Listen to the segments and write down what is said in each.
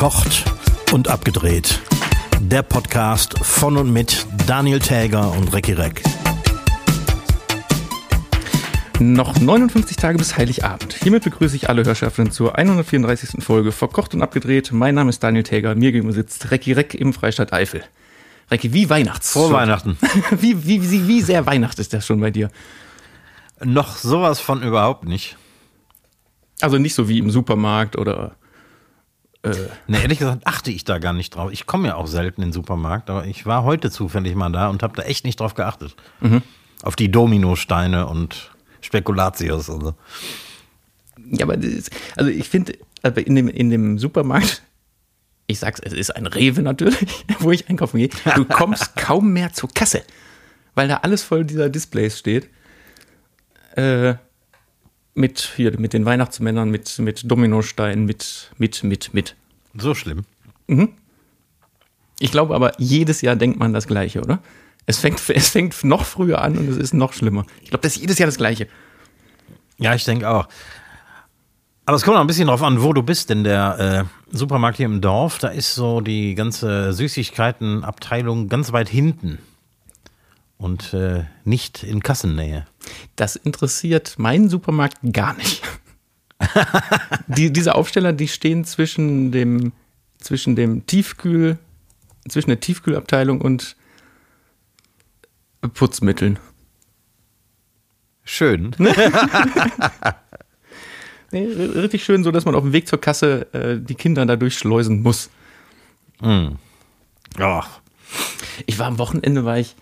Verkocht und abgedreht. Der Podcast von und mit Daniel Täger und Recki Reck. Noch 59 Tage bis Heiligabend. Hiermit begrüße ich alle Hörschaften zur 134. Folge Verkocht und abgedreht. Mein Name ist Daniel Täger. Mir gegenüber sitzt Recki Reck im Freistaat Eifel. Recki, wie Weihnachts? Vor Weihnachten. Wie, wie, wie, wie sehr Weihnacht ist das schon bei dir? Noch sowas von überhaupt nicht. Also nicht so wie im Supermarkt oder Ne, ehrlich gesagt achte ich da gar nicht drauf. Ich komme ja auch selten in den Supermarkt, aber ich war heute zufällig mal da und habe da echt nicht drauf geachtet. Auf die Dominosteine und Spekulatius und so. Ja, aber das ist, also ich finde, also in dem, in dem Supermarkt, ich sag's, es ist ein Rewe natürlich, wo ich einkaufen gehe, du kommst kaum mehr zur Kasse, weil da alles voll dieser Displays steht. Äh, mit, hier, mit den Weihnachtsmännern, mit, mit Dominosteinen, mit, mit, mit, mit. So schlimm. Ich glaube aber, jedes Jahr denkt man das Gleiche, oder? Es fängt, es fängt noch früher an und es ist noch schlimmer. Ich glaube, das ist jedes Jahr das Gleiche. Ja, ich denke auch. Aber es kommt auch ein bisschen drauf an, wo du bist, denn der äh, Supermarkt hier im Dorf, da ist so die ganze Süßigkeitenabteilung ganz weit hinten und äh, nicht in Kassennähe. Das interessiert meinen Supermarkt gar nicht. die, diese Aufsteller, die stehen zwischen dem, zwischen dem Tiefkühl, zwischen der Tiefkühlabteilung und Putzmitteln. Schön. Nee, richtig schön, so dass man auf dem Weg zur Kasse äh, die Kinder da durchschleusen muss. Ach, Ich war am Wochenende, war ich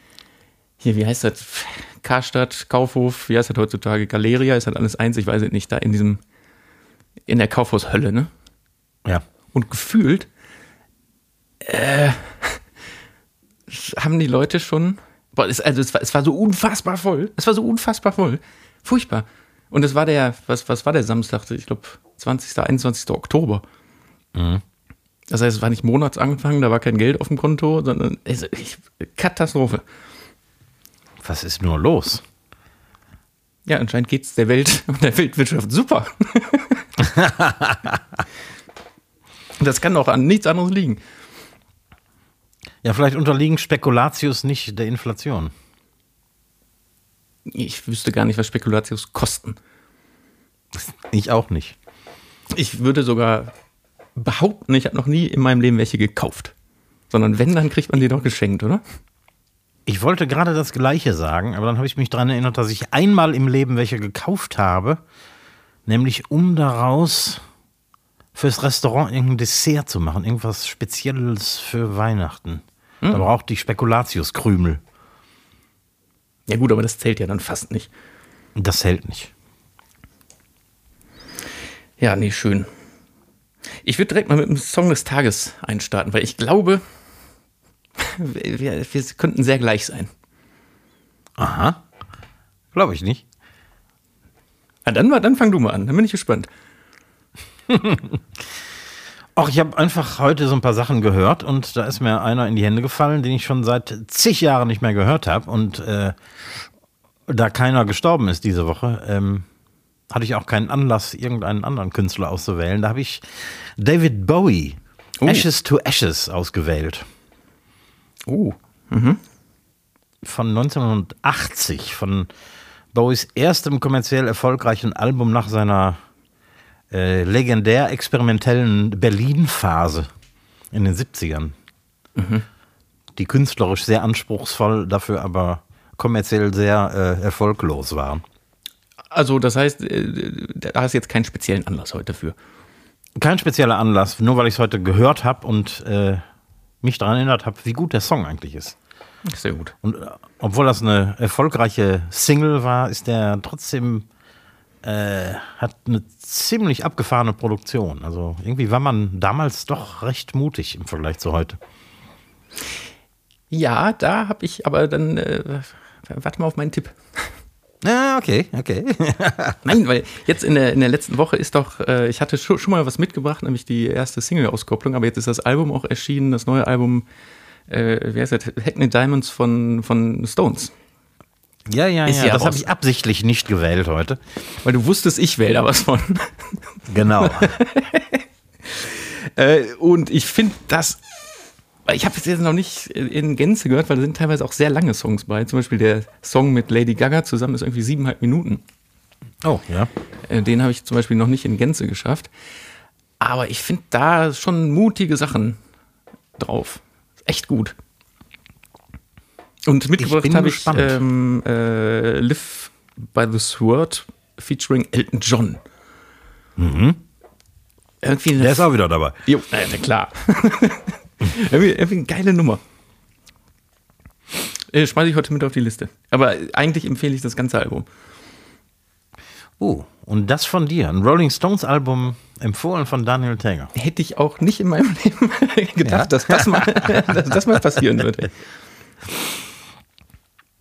hier, wie heißt das? Karstadt, Kaufhof, wie heißt das heutzutage? Galeria, ist halt alles eins, ich weiß es nicht, da in diesem, in der Kaufhaushölle, ne? ja. Und gefühlt äh, haben die Leute schon. Boah, es, also es war, es war so unfassbar voll. Es war so unfassbar voll. Furchtbar. Und es war der, was, was war der Samstag? Ich glaube, 20., 21. Oktober. Das heißt, es war nicht Monatsanfang, da war kein Geld auf dem Konto, sondern es, ich, Katastrophe. Was ist nur los? Ja, anscheinend geht es der Welt und der Weltwirtschaft super. das kann auch an nichts anderes liegen. Ja, vielleicht unterliegen Spekulatius nicht der Inflation. Ich wüsste gar nicht, was Spekulatius kosten. Ich auch nicht. Ich würde sogar behaupten, ich habe noch nie in meinem Leben welche gekauft. Sondern wenn, dann kriegt man die doch geschenkt, oder? Ich wollte gerade das Gleiche sagen, aber dann habe ich mich daran erinnert, dass ich einmal im Leben welche gekauft habe, nämlich um daraus fürs Restaurant irgendein Dessert zu machen, irgendwas Spezielles für Weihnachten. Da brauchte ich Spekulatiuskrümel. Ja gut, aber das zählt ja dann fast nicht. Das hält nicht. Ja, nee, schön. Ich würde direkt mal mit dem Song des Tages einstarten, weil ich glaube, wir, wir könnten sehr gleich sein. Aha. Glaube ich nicht. Ah, dann, dann fang du mal an, dann bin ich gespannt. Ach, ich habe einfach heute so ein paar Sachen gehört und da ist mir einer in die Hände gefallen, den ich schon seit zig Jahren nicht mehr gehört habe. Und äh, da keiner gestorben ist diese Woche, ähm, hatte ich auch keinen Anlass, irgendeinen anderen Künstler auszuwählen. Da habe ich David Bowie, Ashes to Ashes, ausgewählt. Oh, Von 1980, von Bowies erstem kommerziell erfolgreichen Album nach seiner äh, legendär experimentellen Berlin-Phase in den 70ern. Die künstlerisch sehr anspruchsvoll, dafür aber kommerziell sehr äh, erfolglos waren. also das heißt, äh, da hast du jetzt keinen speziellen Anlass heute für. Kein spezieller Anlass, nur weil ich es heute gehört habe und äh, mich daran erinnert habe, wie gut der Song eigentlich ist. Sehr gut. Und äh, obwohl das eine erfolgreiche Single war, ist der trotzdem äh, hat eine ziemlich abgefahrene Produktion. Also irgendwie war man damals doch recht mutig im Vergleich zu heute. Ja, da habe ich aber dann, äh, warte mal auf meinen Tipp. Ja, okay, okay. Nein, weil jetzt in der, in der letzten Woche ist doch, äh, ich hatte schon, schon mal was mitgebracht, nämlich die erste Single-Auskopplung, aber jetzt ist das Album auch erschienen, das neue Album, äh, wie heißt das, Hackney Diamonds von, von Stones. ja, ja, Ist ja. das habe ich absichtlich nicht gewählt heute. Weil du wusstest, ich wähle da was von. Genau. Äh, und ich finde das. Ich habe es jetzt noch nicht in Gänze gehört, weil da sind teilweise auch sehr lange Songs bei. Zum Beispiel der Song mit Lady Gaga zusammen ist irgendwie siebeneinhalb Minuten. Oh, ja. Äh, Den habe ich zum Beispiel noch nicht in Gänze geschafft. Aber ich finde da schon mutige Sachen drauf. Echt gut. Und mitgebracht habe ich gespannt. ähm, äh, Live by the Sword featuring Elton John. Irgendwie eine Der ist auch wieder dabei. Jo, na, ja, klar. irgendwie, irgendwie eine geile Nummer. Äh, Schmeiße ich heute mit auf die Liste. Aber eigentlich empfehle ich das ganze Album. Oh, und das von dir. Ein Rolling Stones Album empfohlen von Daniel Tager. Hätte ich auch nicht in meinem Leben gedacht, Ja? dass, das mal, dass das mal passieren würde.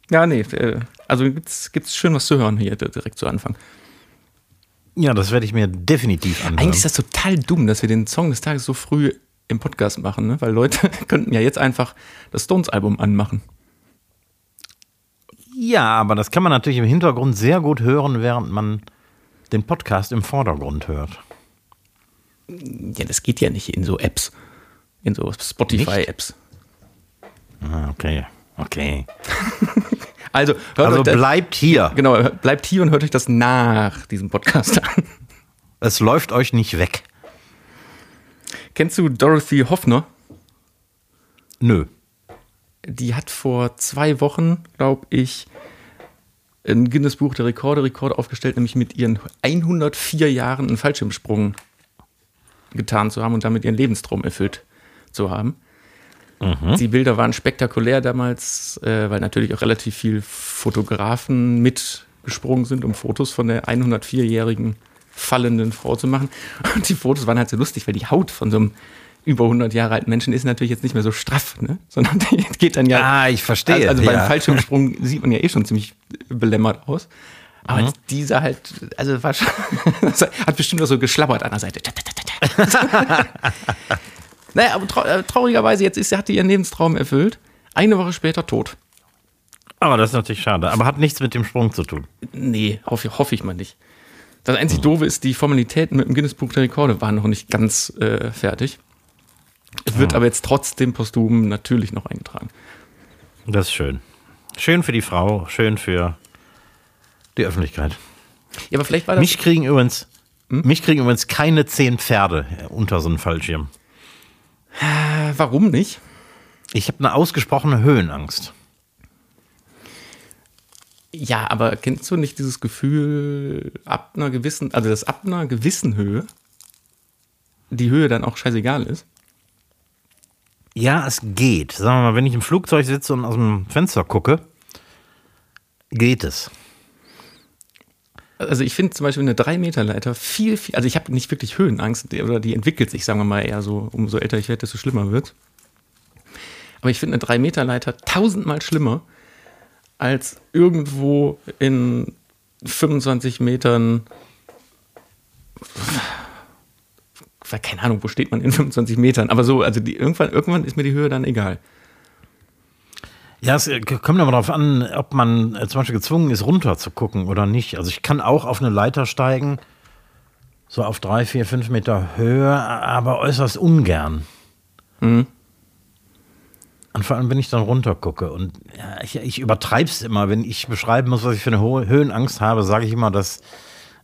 Ja, nee, äh, also gibt's, gibt's schön was zu hören hier direkt zu Anfang. Ja, das werde ich mir definitiv anhören. Eigentlich ist das total dumm, dass wir den Song des Tages so früh im Podcast machen, ne? weil Leute könnten ja jetzt einfach das Stones-Album anmachen. ja, aber das kann man natürlich im Hintergrund sehr gut hören, während man den Podcast im Vordergrund hört. Ja, das geht ja nicht in so Apps, in so Spotify-Apps. Ah, okay, okay. Also, hört Also euch das, bleibt hier. genau, bleibt hier und hört euch das nach diesem Podcast an. Es läuft euch nicht weg. Kennst du Dorothy Hoffner? Nö. Die hat vor zwei Wochen, glaube ich, ein Guinness Buch der Rekorde Rekord aufgestellt, nämlich mit ihren 104 Jahren einen Fallschirmsprung getan zu haben und damit ihren Lebenstraum erfüllt zu haben. Die Bilder waren spektakulär damals, äh, weil natürlich auch relativ viel Fotografen mitgesprungen sind, um Fotos von der 104-jährigen fallenden Frau zu machen. Und die Fotos waren halt so lustig, weil die Haut von so einem über 100 Jahre alten Menschen ist natürlich jetzt nicht mehr so straff, ne? sondern geht dann ja. Ah, ich verstehe, Also, also beim ja. Fallschirmsprung sieht man ja eh schon ziemlich belämmert aus. Aber Mhm. dieser halt, also war schon, hat bestimmt auch so geschlabbert an der Seite. naja, aber trau äh, traurigerweise, jetzt ist, hat die ihren Lebenstraum erfüllt. Eine Woche später tot. Aber das ist natürlich schade. Aber hat nichts mit dem Sprung zu tun. Nee, hoffe, hoffe ich mal nicht. Das einzig Doofe ist, die Formalitäten mit dem Guinness Buch der Rekorde waren noch nicht ganz äh, fertig. Es wird aber jetzt trotzdem posthum natürlich noch eingetragen. Das ist schön. Schön für die Frau, schön für die Öffentlichkeit. Ja, aber vielleicht war das. Mich kriegen übrigens, mich kriegen übrigens keine zehn Pferde unter so einen Fallschirm. Äh, warum nicht? Ich habe eine ausgesprochene Höhenangst. Ja, aber kennst du nicht dieses Gefühl, ab einer gewissen, also dass ab einer gewissen Höhe die Höhe dann auch scheißegal ist? Ja, es geht. Sagen wir mal, wenn ich im Flugzeug sitze und aus dem Fenster gucke, geht es. Also ich finde zum Beispiel eine 3-Meter-Leiter viel, viel, also ich habe nicht wirklich Höhenangst, oder die entwickelt sich, sagen wir mal, eher so, umso älter ich werde, desto schlimmer wird. Aber ich finde eine 3-Meter-Leiter tausendmal schlimmer, als irgendwo in 25 Metern, keine Ahnung, wo steht man in 25 Metern, aber so, also die, irgendwann, irgendwann ist mir die Höhe dann egal. Ja, es äh, kommt aber darauf an, ob man äh, zum Beispiel gezwungen ist, runter zu gucken oder nicht. Also ich kann auch auf eine Leiter steigen, so auf drei, vier, fünf Meter Höhe, aber äußerst ungern. Mhm. Und vor allem, wenn ich dann runter gucke. Und ja, ich, ich übertreibe es immer. Wenn ich beschreiben muss, was ich für eine hohe Höhenangst habe, sage ich immer, dass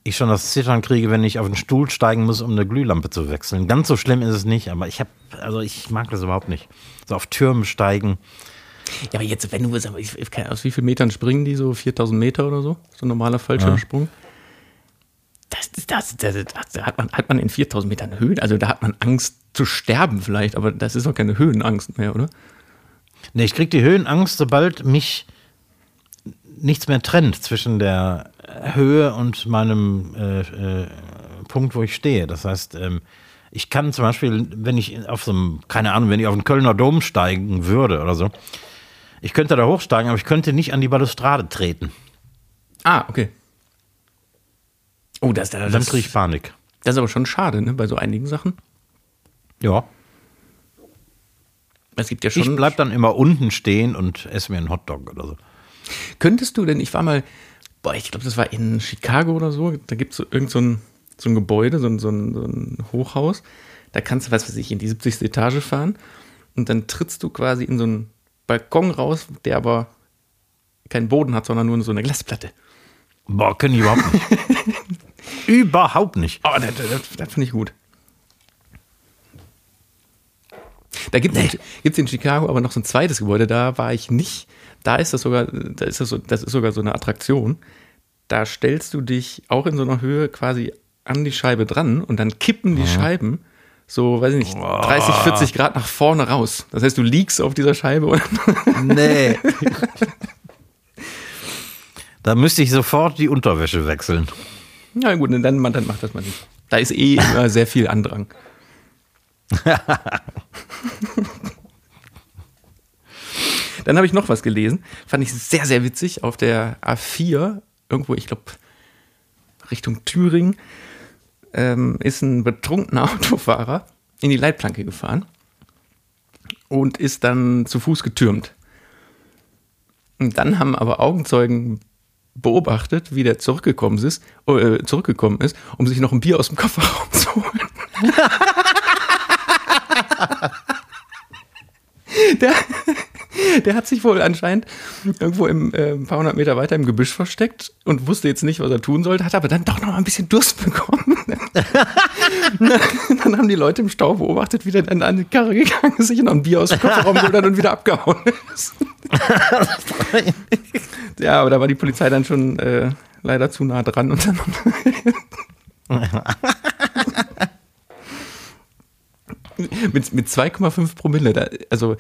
ich schon das Zittern kriege, wenn ich auf den Stuhl steigen muss, um eine Glühlampe zu wechseln. Ganz so schlimm ist es nicht, aber ich habe, also ich mag das überhaupt nicht. So auf Türmen steigen. Ja, aber jetzt, wenn du kann, aus wie vielen Metern springen die so? 4000 Meter oder so? So ein normaler Fallschirmsprung? Das, das, das, das, das hat, man, hat man in 4000 Metern Höhen, also da hat man Angst zu sterben vielleicht, aber das ist doch keine Höhenangst mehr, oder? Nee, ich krieg die Höhenangst, sobald mich nichts mehr trennt zwischen der Höhe und meinem äh, äh, Punkt, wo ich stehe. Das heißt, ähm, ich kann zum Beispiel, wenn ich auf so einem, keine Ahnung, wenn ich auf den Kölner Dom steigen würde oder so, ich könnte da hochsteigen, aber ich könnte nicht an die Balustrade treten. Ah, okay. Oh, das, das, Dann das, kriege ich Panik. das ist aber schon schade, ne, bei so einigen Sachen. Ja. Es gibt ja Ich schon. bleib dann immer unten stehen und esse mir einen Hotdog oder so. Könntest du denn, ich war mal, boah, ich glaube, das war in Chicago oder so, da gibt es so irgend so ein, so ein Gebäude, so ein, so, ein, so ein Hochhaus. Da kannst du, was weiß ich, in die 70. Etage fahren und dann trittst du quasi in so einen Balkon raus, der aber keinen Boden hat, sondern nur so eine Glasplatte. Boah, können die überhaupt nicht. überhaupt nicht. Oh, das, das, das finde ich gut. Da gibt es nee. in Chicago aber noch so ein zweites Gebäude, da war ich nicht. Da ist das sogar, da ist das, so, das ist sogar so eine Attraktion. Da stellst du dich auch in so einer Höhe quasi an die Scheibe dran und dann kippen die mhm. Scheiben so, weiß ich nicht, 30, 40 Grad nach vorne raus. Das heißt, du liegst auf dieser Scheibe und. Nee. da müsste ich sofort die Unterwäsche wechseln. Na gut, dann, dann macht das mal nicht. Da ist eh immer sehr viel Andrang. Dann habe ich noch was gelesen, fand ich sehr, sehr witzig, auf der A4, irgendwo, ich glaube, Richtung Thüringen, ähm, ist ein betrunkener Autofahrer in die Leitplanke gefahren und ist dann zu Fuß getürmt. Und dann haben aber Augenzeugen beobachtet, wie der zurückgekommen ist, äh, zurückgekommen ist, um sich noch ein Bier aus dem Kofferraum zu holen. der, der hat sich wohl anscheinend irgendwo im, äh, ein paar hundert Meter weiter im Gebüsch versteckt und wusste jetzt nicht, was er tun sollte, hat aber dann doch noch mal ein bisschen Durst bekommen. dann haben die Leute im Stau beobachtet, wie der dann an die Karre gegangen ist, sich noch ein Bier aus dem Kofferraum geholt und wieder abgehauen ist. ja, aber da war die Polizei dann schon äh, leider zu nah dran und dann mit, mit 2,5 Promille. Da, also.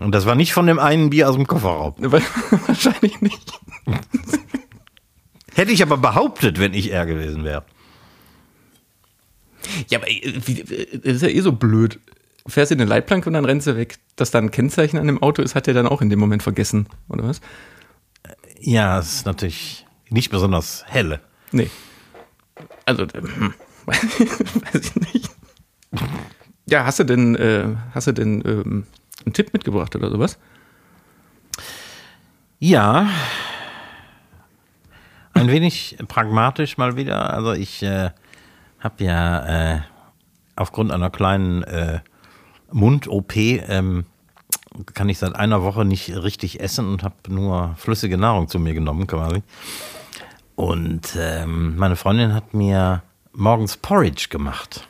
Und das war nicht von dem einen Bier aus dem Kofferraum. Wahrscheinlich nicht. Hätte ich aber behauptet, wenn ich er gewesen wäre. Ja, aber äh, wie, äh, das ist ja eh so blöd. Fährst du in eine Leitplanke und dann rennst du weg. Dass da ein Kennzeichen an dem Auto ist, hat er dann auch in dem Moment vergessen, oder was? Ja, es ist natürlich nicht besonders helle. Nee. Also, hm, weiß ich nicht. Ja, hast du denn, äh, hast du denn ähm, einen Tipp mitgebracht oder sowas? Ja. Ein wenig pragmatisch mal wieder. Also ich äh, habe ja äh, aufgrund einer kleinen äh, Mund-OP ähm, kann ich seit einer Woche nicht richtig essen und habe nur flüssige Nahrung zu mir genommen quasi. Und ähm, meine Freundin hat mir morgens Porridge gemacht.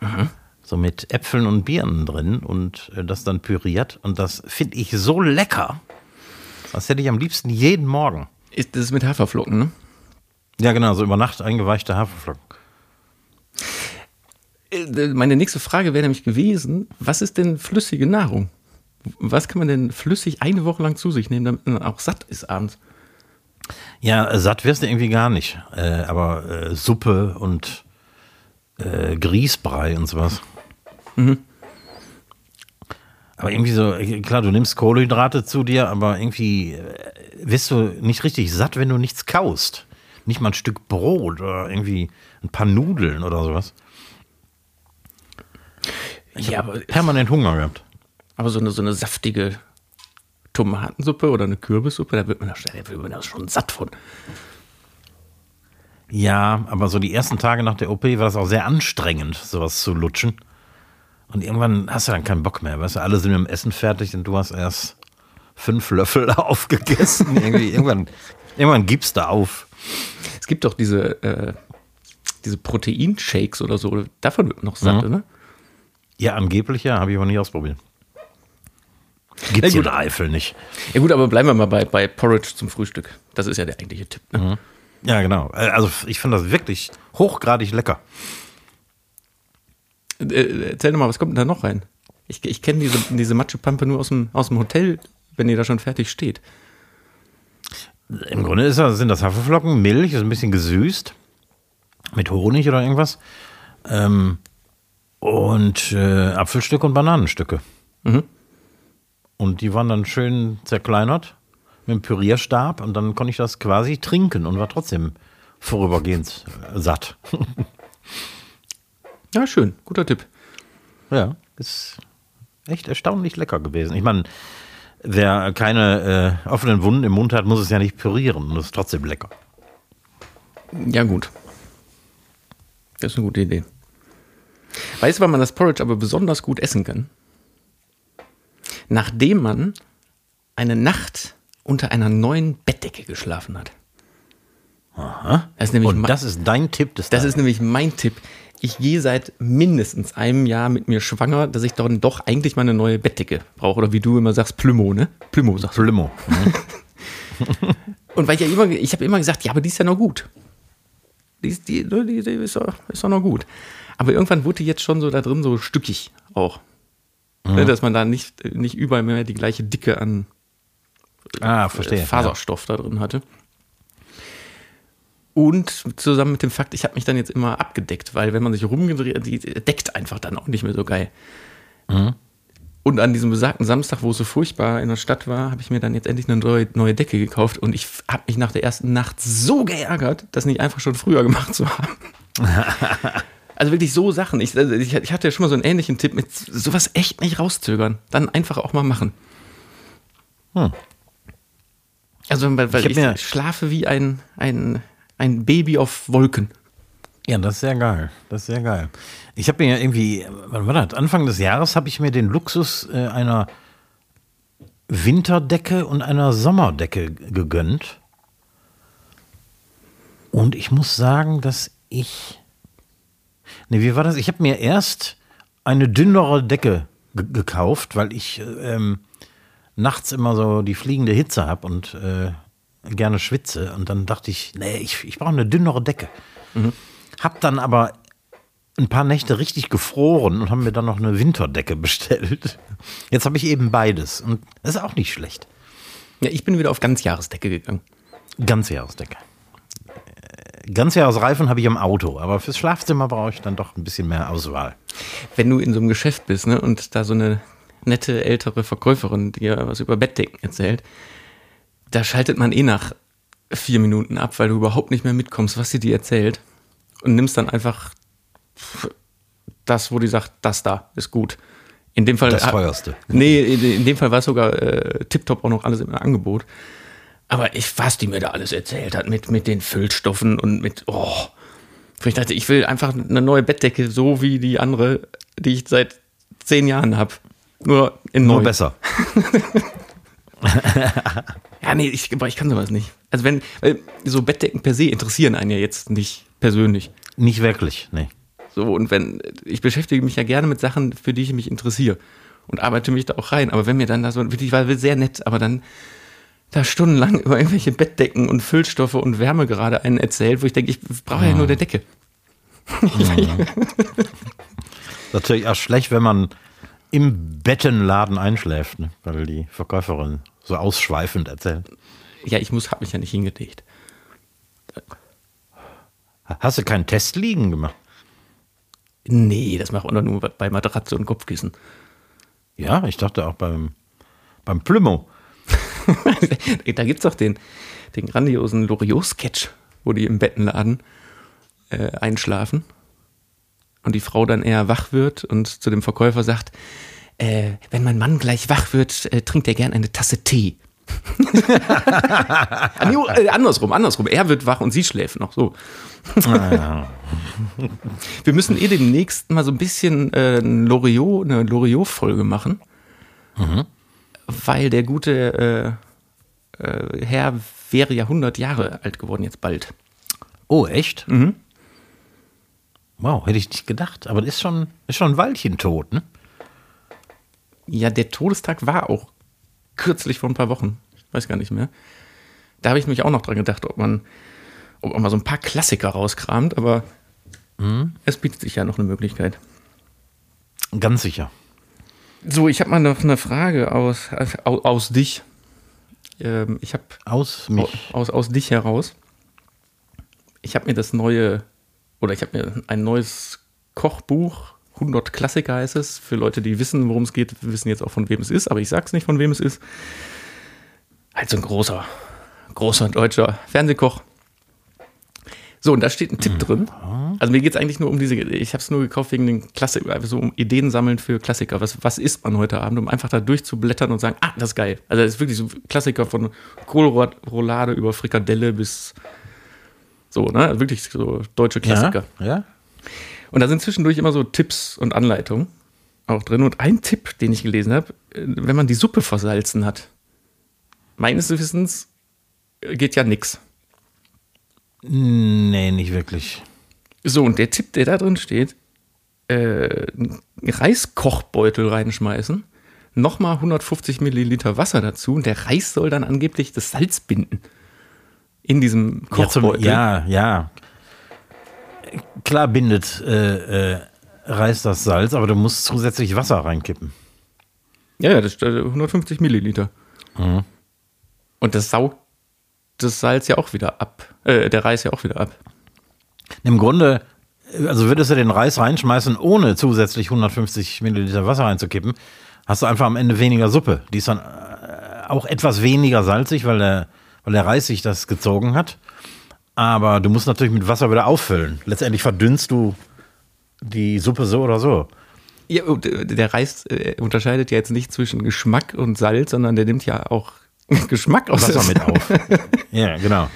Mhm. So mit Äpfeln und Birnen drin und äh, das dann püriert. Und das finde ich so lecker. Das hätte ich am liebsten jeden Morgen. Ist das mit Haferflocken, ne? Ja, genau, so über Nacht eingeweichte Haferflocken. Äh, meine nächste Frage wäre nämlich gewesen: Was ist denn flüssige Nahrung? Was kann man denn flüssig eine Woche lang zu sich nehmen, damit man auch satt ist abends? Ja, satt wirst du irgendwie gar nicht. Äh, aber äh, Suppe und äh, Grießbrei und sowas. Mhm. Aber irgendwie so, klar, du nimmst Kohlenhydrate zu dir, aber irgendwie äh, wirst du nicht richtig satt, wenn du nichts kaust. Nicht mal ein Stück Brot oder irgendwie ein paar Nudeln oder sowas. Ich ja, aber permanent Hunger gehabt. Aber so eine, so eine saftige Tomatensuppe oder eine Kürbissuppe, da wird man, da wird man da schon satt von. Ja, aber so die ersten Tage nach der OP war das auch sehr anstrengend, sowas zu lutschen. Und irgendwann hast du dann keinen Bock mehr. Weißt du, alle sind mit dem Essen fertig und du hast erst fünf Löffel aufgegessen. Irgendwie, irgendwann, irgendwann gibst du auf. Es gibt doch diese, äh, diese Proteinshakes oder so. Davon wird noch satt, mhm. ne? Ja, angeblich ja, habe ich aber nie ausprobiert. Gibt es ja, in Eifel nicht. Ja gut, aber bleiben wir mal bei, bei Porridge zum Frühstück. Das ist ja der eigentliche Tipp. Ne? Mhm. Ja, genau. Äh, also ich finde das wirklich hochgradig lecker. Äh, erzähl doch mal, was kommt denn da noch rein? Ich, ich kenne diese, diese Matschepampe nur aus dem, aus dem Hotel, wenn ihr da schon fertig steht. Im Grunde ist das, sind das Haferflocken, Milch, ist ein bisschen gesüßt. Mit Honig oder irgendwas. Ähm, und äh, Apfelstücke und Bananenstücke. Mhm. Und die waren dann schön zerkleinert mit dem Pürierstab und dann konnte ich das quasi trinken und war trotzdem vorübergehend satt. ja, schön. Guter Tipp. Ja, ist echt erstaunlich lecker gewesen. Ich meine, wer keine äh, offenen Wunden im Mund hat, muss es ja nicht pürieren. Das ist trotzdem lecker. Ja, gut. Das ist eine gute Idee. Weißt du, wann man das Porridge aber besonders gut essen kann? Nachdem man eine Nacht unter einer neuen Bettdecke geschlafen hat. Aha. Das ist nämlich, Und das ist dein Tipp des das Tages. ist nämlich mein Tipp. Ich gehe seit mindestens einem Jahr mit mir schwanger, dass ich dann doch eigentlich mal eine neue Bettdecke brauche. Oder wie du immer sagst, Plümo, ne? Plümo sagst du. Plümo. Und weil ich ja immer, ich habe immer gesagt, ja, aber die ist ja noch gut. Die ist, die, die, die ist, doch, ist doch noch gut. Aber irgendwann wurde die jetzt schon so da drin so stückig auch. Ne, dass man da nicht, nicht überall mehr die gleiche Dicke an Ah, verstehe. Faserstoff da drin hatte. Und zusammen mit dem Fakt, ich habe mich dann jetzt immer abgedeckt, weil wenn man sich rumgedreht, die deckt einfach dann auch nicht mehr so geil. Und an diesem besagten Samstag, wo es so furchtbar in der Stadt war, habe ich mir dann jetzt endlich eine neue, neue Decke gekauft und ich habe mich nach der ersten Nacht so geärgert, das nicht einfach schon früher gemacht zu haben. Also wirklich so Sachen. Ich, also ich, ich hatte ja schon mal so einen ähnlichen Tipp mit sowas echt nicht rauszögern. Dann einfach auch mal machen. Hm. Also weil, weil Ich ich, schlafe wie ein, ein, ein Baby auf Wolken. Ja, das ist sehr geil. Das ist sehr geil. Ich habe mir ja irgendwie, wann war das? Anfang des Jahres habe ich mir den Luxus äh, einer Winterdecke und einer Sommerdecke gegönnt. Und ich muss sagen, dass ich. Nee, wie war das? Ich habe mir erst eine dünnere Decke ge- gekauft, weil ich ähm, nachts immer so die fliegende Hitze habe und äh, gerne schwitze. Und dann dachte ich, nee, ich, ich brauche eine dünnere Decke. Hab dann aber ein paar Nächte richtig gefroren und haben mir dann noch eine Winterdecke bestellt. Jetzt habe ich eben beides und das ist auch nicht schlecht. Ja, ich bin wieder auf Ganzjahresdecke gegangen. Ganzjahresdecke. Ganzjahresreifen habe ich im Auto, aber fürs Schlafzimmer brauche ich dann doch ein bisschen mehr Auswahl. Wenn du in so einem Geschäft bist ne, und da so eine nette ältere Verkäuferin dir was über Bettdecken erzählt, da schaltet man eh nach vier Minuten ab, weil du überhaupt nicht mehr mitkommst, was sie dir erzählt. Und nimmst dann einfach das, wo die sagt, das da ist gut. In dem Fall. Das teuerste. Nee, in, dem Fall war es sogar äh, tipptopp auch noch alles im Angebot. Aber ich, was die mir da alles erzählt hat, mit, mit den Füllstoffen und mit, oh. Ich dachte, ich will einfach eine neue Bettdecke, so wie die andere, die ich seit zehn Jahren habe. Nur in Nur neu. besser. Ja, nee, ich, ich kann sowas nicht. Also wenn, so Bettdecken per se interessieren einen ja jetzt nicht persönlich. Nicht wirklich, nee. So, und wenn, ich beschäftige mich ja gerne mit Sachen, für die ich mich interessiere und arbeite mich da auch rein. Aber wenn mir dann da so, wirklich war sehr nett, aber dann da stundenlang über irgendwelche Bettdecken und Füllstoffe und Wärme gerade einen erzählt, wo ich denke, ich brauche ja nur eine Decke. Natürlich auch schlecht, wenn man im Bettenladen einschläft, ne? weil die Verkäuferin so ausschweifend erzählt. Ja, ich muss, habe mich ja nicht hingelegt. Hast du keinen Test liegen gemacht? Nee, das macht man doch nur bei Matratze und Kopfkissen. Ja, ich dachte auch beim, beim Plümo. da gibt's doch den, den grandiosen Loriot-Sketch, wo die im Bettenladen äh, einschlafen und die Frau dann eher wach wird und zu dem Verkäufer sagt, äh, wenn mein Mann gleich wach wird, äh, trinkt er gern eine Tasse Tee. ah, nee, äh, andersrum, andersrum. Er wird wach und sie schläft noch. So. Wir müssen eh demnächst mal so ein bisschen äh, Loriot, eine Loriot-Folge machen. Weil der gute äh, äh, Herr wäre ja 100 Jahre alt geworden jetzt bald. Oh, echt? Wow, hätte ich nicht gedacht. Aber das ist schon, ist schon ein Weilchen tot, ne? Ja, der Todestag war auch kürzlich vor ein paar Wochen. Ich weiß gar nicht mehr. Da habe ich mich auch noch dran gedacht, ob man, ob man mal so ein paar Klassiker rauskramt, aber es bietet sich ja noch eine Möglichkeit. Ganz sicher. So, ich habe mal noch eine Frage aus, aus, aus dich. Ähm, ich habe Aus mich. aus, aus dich heraus. Ich habe mir das neue, oder ich habe mir ein neues Kochbuch, 100 Klassiker heißt es, für Leute, die wissen, worum es geht, wissen jetzt auch von wem es ist, aber ich sag's nicht, von wem es ist. Halt so ein großer, großer deutscher Fernsehkoch. So, und da steht ein Tipp drin. Also mir geht es eigentlich nur um diese, ich habe es nur gekauft wegen den Klassiker, einfach so um Ideen sammeln für Klassiker. Was, was isst man heute Abend, um einfach da durchzublättern und sagen, ah, das ist geil. Also das ist wirklich so Klassiker von Kohlroulade über Frikadelle bis so, ne? Wirklich so deutsche Klassiker. Ja? ja? Und da sind zwischendurch immer so Tipps und Anleitungen auch drin. Und ein Tipp, den ich gelesen habe, äh, wenn man die Suppe versalzen hat. Meines Wissens geht ja nix. Nee, nicht wirklich. So, und der Tipp, der da drin steht, äh, Reiskochbeutel reinschmeißen, nochmal 150 Milliliter Wasser dazu und der Reis soll dann angeblich das Salz binden. In diesem Ja, zum, Kochbeutel. ja, ja. Klar bindet äh, äh, Reis das Salz, aber du musst zusätzlich Wasser reinkippen. Ja, ja, das ist äh, 150 Milliliter. Mhm. Und das saugt das Salz ja auch wieder ab. Äh, der Reis ja auch wieder ab. Im Grunde, also würdest du den Reis reinschmeißen, ohne zusätzlich 150 Milliliter Wasser reinzukippen, hast du einfach am Ende weniger Suppe. Die ist dann äh, auch etwas weniger salzig, weil der, weil der Reis sich das gezogen hat. Aber du musst natürlich mit Wasser wieder auffüllen. Letztendlich verdünnst du die Suppe so oder so. Ja, äh, der Reis äh, unterscheidet ja jetzt nicht zwischen Geschmack und Salz, sondern der nimmt ja auch Geschmack aus Wasser mit auf. ja, genau.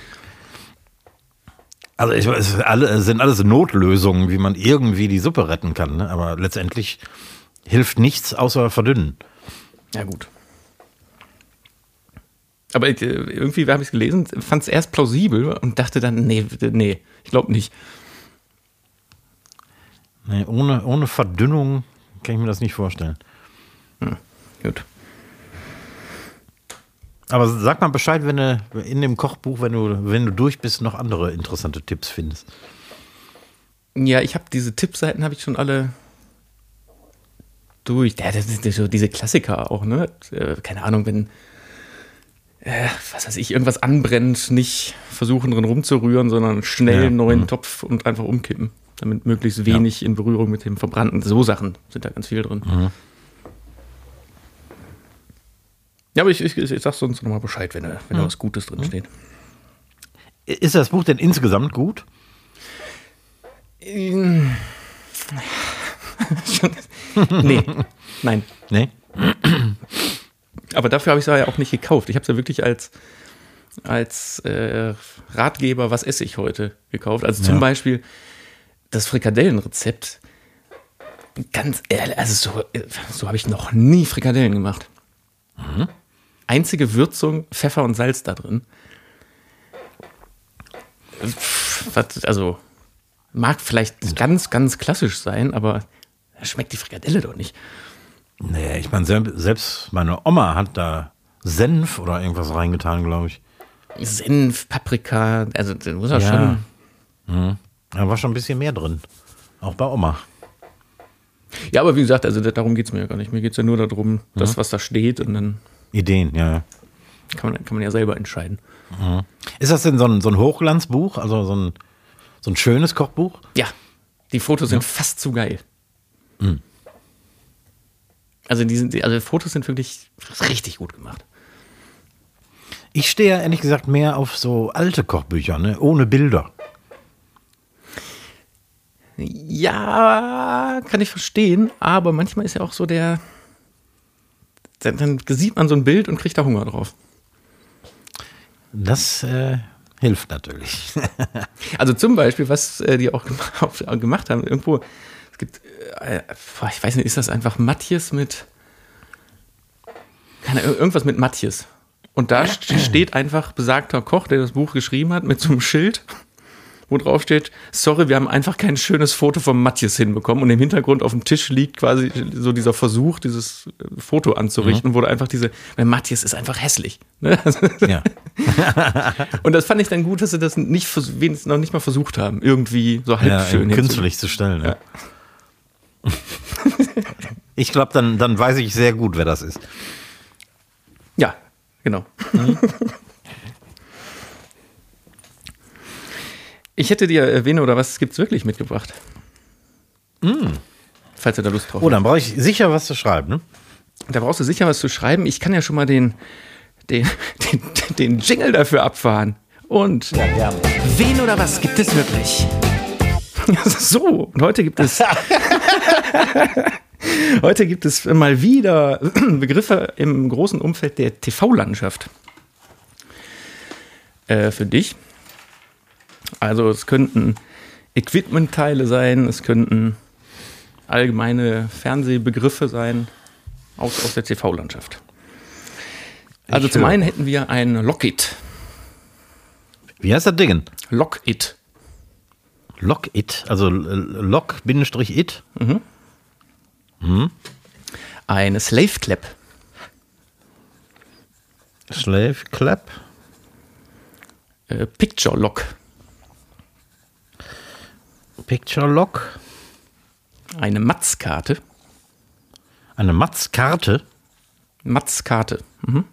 Also ich, es ist alle, sind alles Notlösungen, wie man irgendwie die Suppe retten kann. Ne? Aber letztendlich hilft nichts außer verdünnen. Ja, gut. Aber äh, irgendwie habe ich es gelesen, fand es erst plausibel und dachte dann, nee, nee, ich glaube nicht. Nee, ohne, ohne Verdünnung kann ich mir das nicht vorstellen. Gut. Aber sag mal Bescheid, wenn du in dem Kochbuch, wenn du, wenn du durch bist, noch andere interessante Tipps findest. Ja, ich habe diese Tippseiten habe ich schon alle durch. Ja, das sind so diese Klassiker auch, ne? Äh, Keine Ahnung, wenn äh, was weiß ich, irgendwas anbrennt, nicht versuchen drin rumzurühren, sondern schnell Ja, einen neuen mhm. Topf und einfach umkippen, damit möglichst wenig in Berührung mit dem verbrannten. So Sachen sind da ganz viel drin. Mhm. Ja, aber ich, ich, ich sag sonst nochmal Bescheid, wenn, da- wenn Mhm. da was Gutes drin steht. Ist das Buch denn insgesamt gut? nee, nein. Nee? Aber dafür habe ich es ja auch nicht gekauft. Ich habe es ja wirklich als, als äh, Ratgeber, was esse ich heute, gekauft. Also zum Ja. Beispiel das Frikadellenrezept. Ganz ehrlich, also so, so habe ich noch nie Frikadellen gemacht. Einzige Würzung, Pfeffer und Salz da drin. Was, also mag vielleicht ganz, ganz klassisch sein, aber schmeckt die Frikadelle doch nicht. Nee, ich meine, selbst, meine Oma hat da Senf oder irgendwas reingetan, glaube ich. Senf, Paprika, also da muss er Ja. schon. Da war schon ein bisschen mehr drin. Auch bei Oma. Ja, aber wie gesagt, also da- darum geht es mir ja gar nicht. Mir geht es ja nur darum, das, was da steht, und dann Ideen, ja. ja. kann man, kann man ja selber entscheiden. Ist das denn so ein, so ein Hochglanzbuch, also so ein, so ein schönes Kochbuch? Ja, die Fotos sind fast zu geil. Also, die sind, also Fotos sind wirklich richtig gut gemacht. Ich stehe ja ehrlich gesagt mehr auf so alte Kochbücher, ne? ohne Bilder. Ja, kann ich verstehen, aber manchmal ist ja auch so der. Dann, dann sieht man so ein Bild und kriegt da Hunger drauf. Das äh, hilft natürlich. Also zum Beispiel, was äh, die auch gem- gemacht haben, irgendwo, gibt, äh, boah, ich weiß nicht, ist das einfach Matthias mit, keine, irgendwas mit Matthias. Und da st- steht einfach besagter Koch, der das Buch geschrieben hat, mit so einem Schild, wo drauf steht, sorry, wir haben einfach kein schönes Foto von Matthias hinbekommen. Und im Hintergrund auf dem Tisch liegt quasi so dieser Versuch, dieses äh, Foto anzurichten, wo da einfach diese, weil Matthias ist einfach hässlich. Ne? Ja. und das fand ich dann gut, dass sie das nicht, wenigstens noch nicht mal versucht haben, irgendwie so halb ja schön künstlich zu stellen. Ja. ich glaube, dann, dann weiß ich sehr gut, wer das ist. Ja, genau. Ich hätte dir erwähne oder was gibt's wirklich mitgebracht. Falls du da Lust drauf Oh, dann brauche ich sicher was zu schreiben. Ne? hast. Da brauchst du sicher was zu schreiben. Ich kann ja schon mal den, den, den, den Jingle dafür abfahren. Und wen oder was gibt es wirklich? So, und heute gibt es. heute gibt es mal wieder Begriffe im großen Umfeld der TV-Landschaft. Äh, für dich. Also es könnten Equipment-Teile sein, es könnten allgemeine Fernsehbegriffe sein aus, aus der TV-Landschaft. Also Ich zum höre. einen hätten wir ein Lockit. Wie heißt das Ding? Lockit. Lock It, also Lock-It. Eine Slave Clap. Slave Clap. Äh, Picture Lock. Picture Lock. Eine Matzkarte. Eine Matzkarte. Matzkarte. Mhm.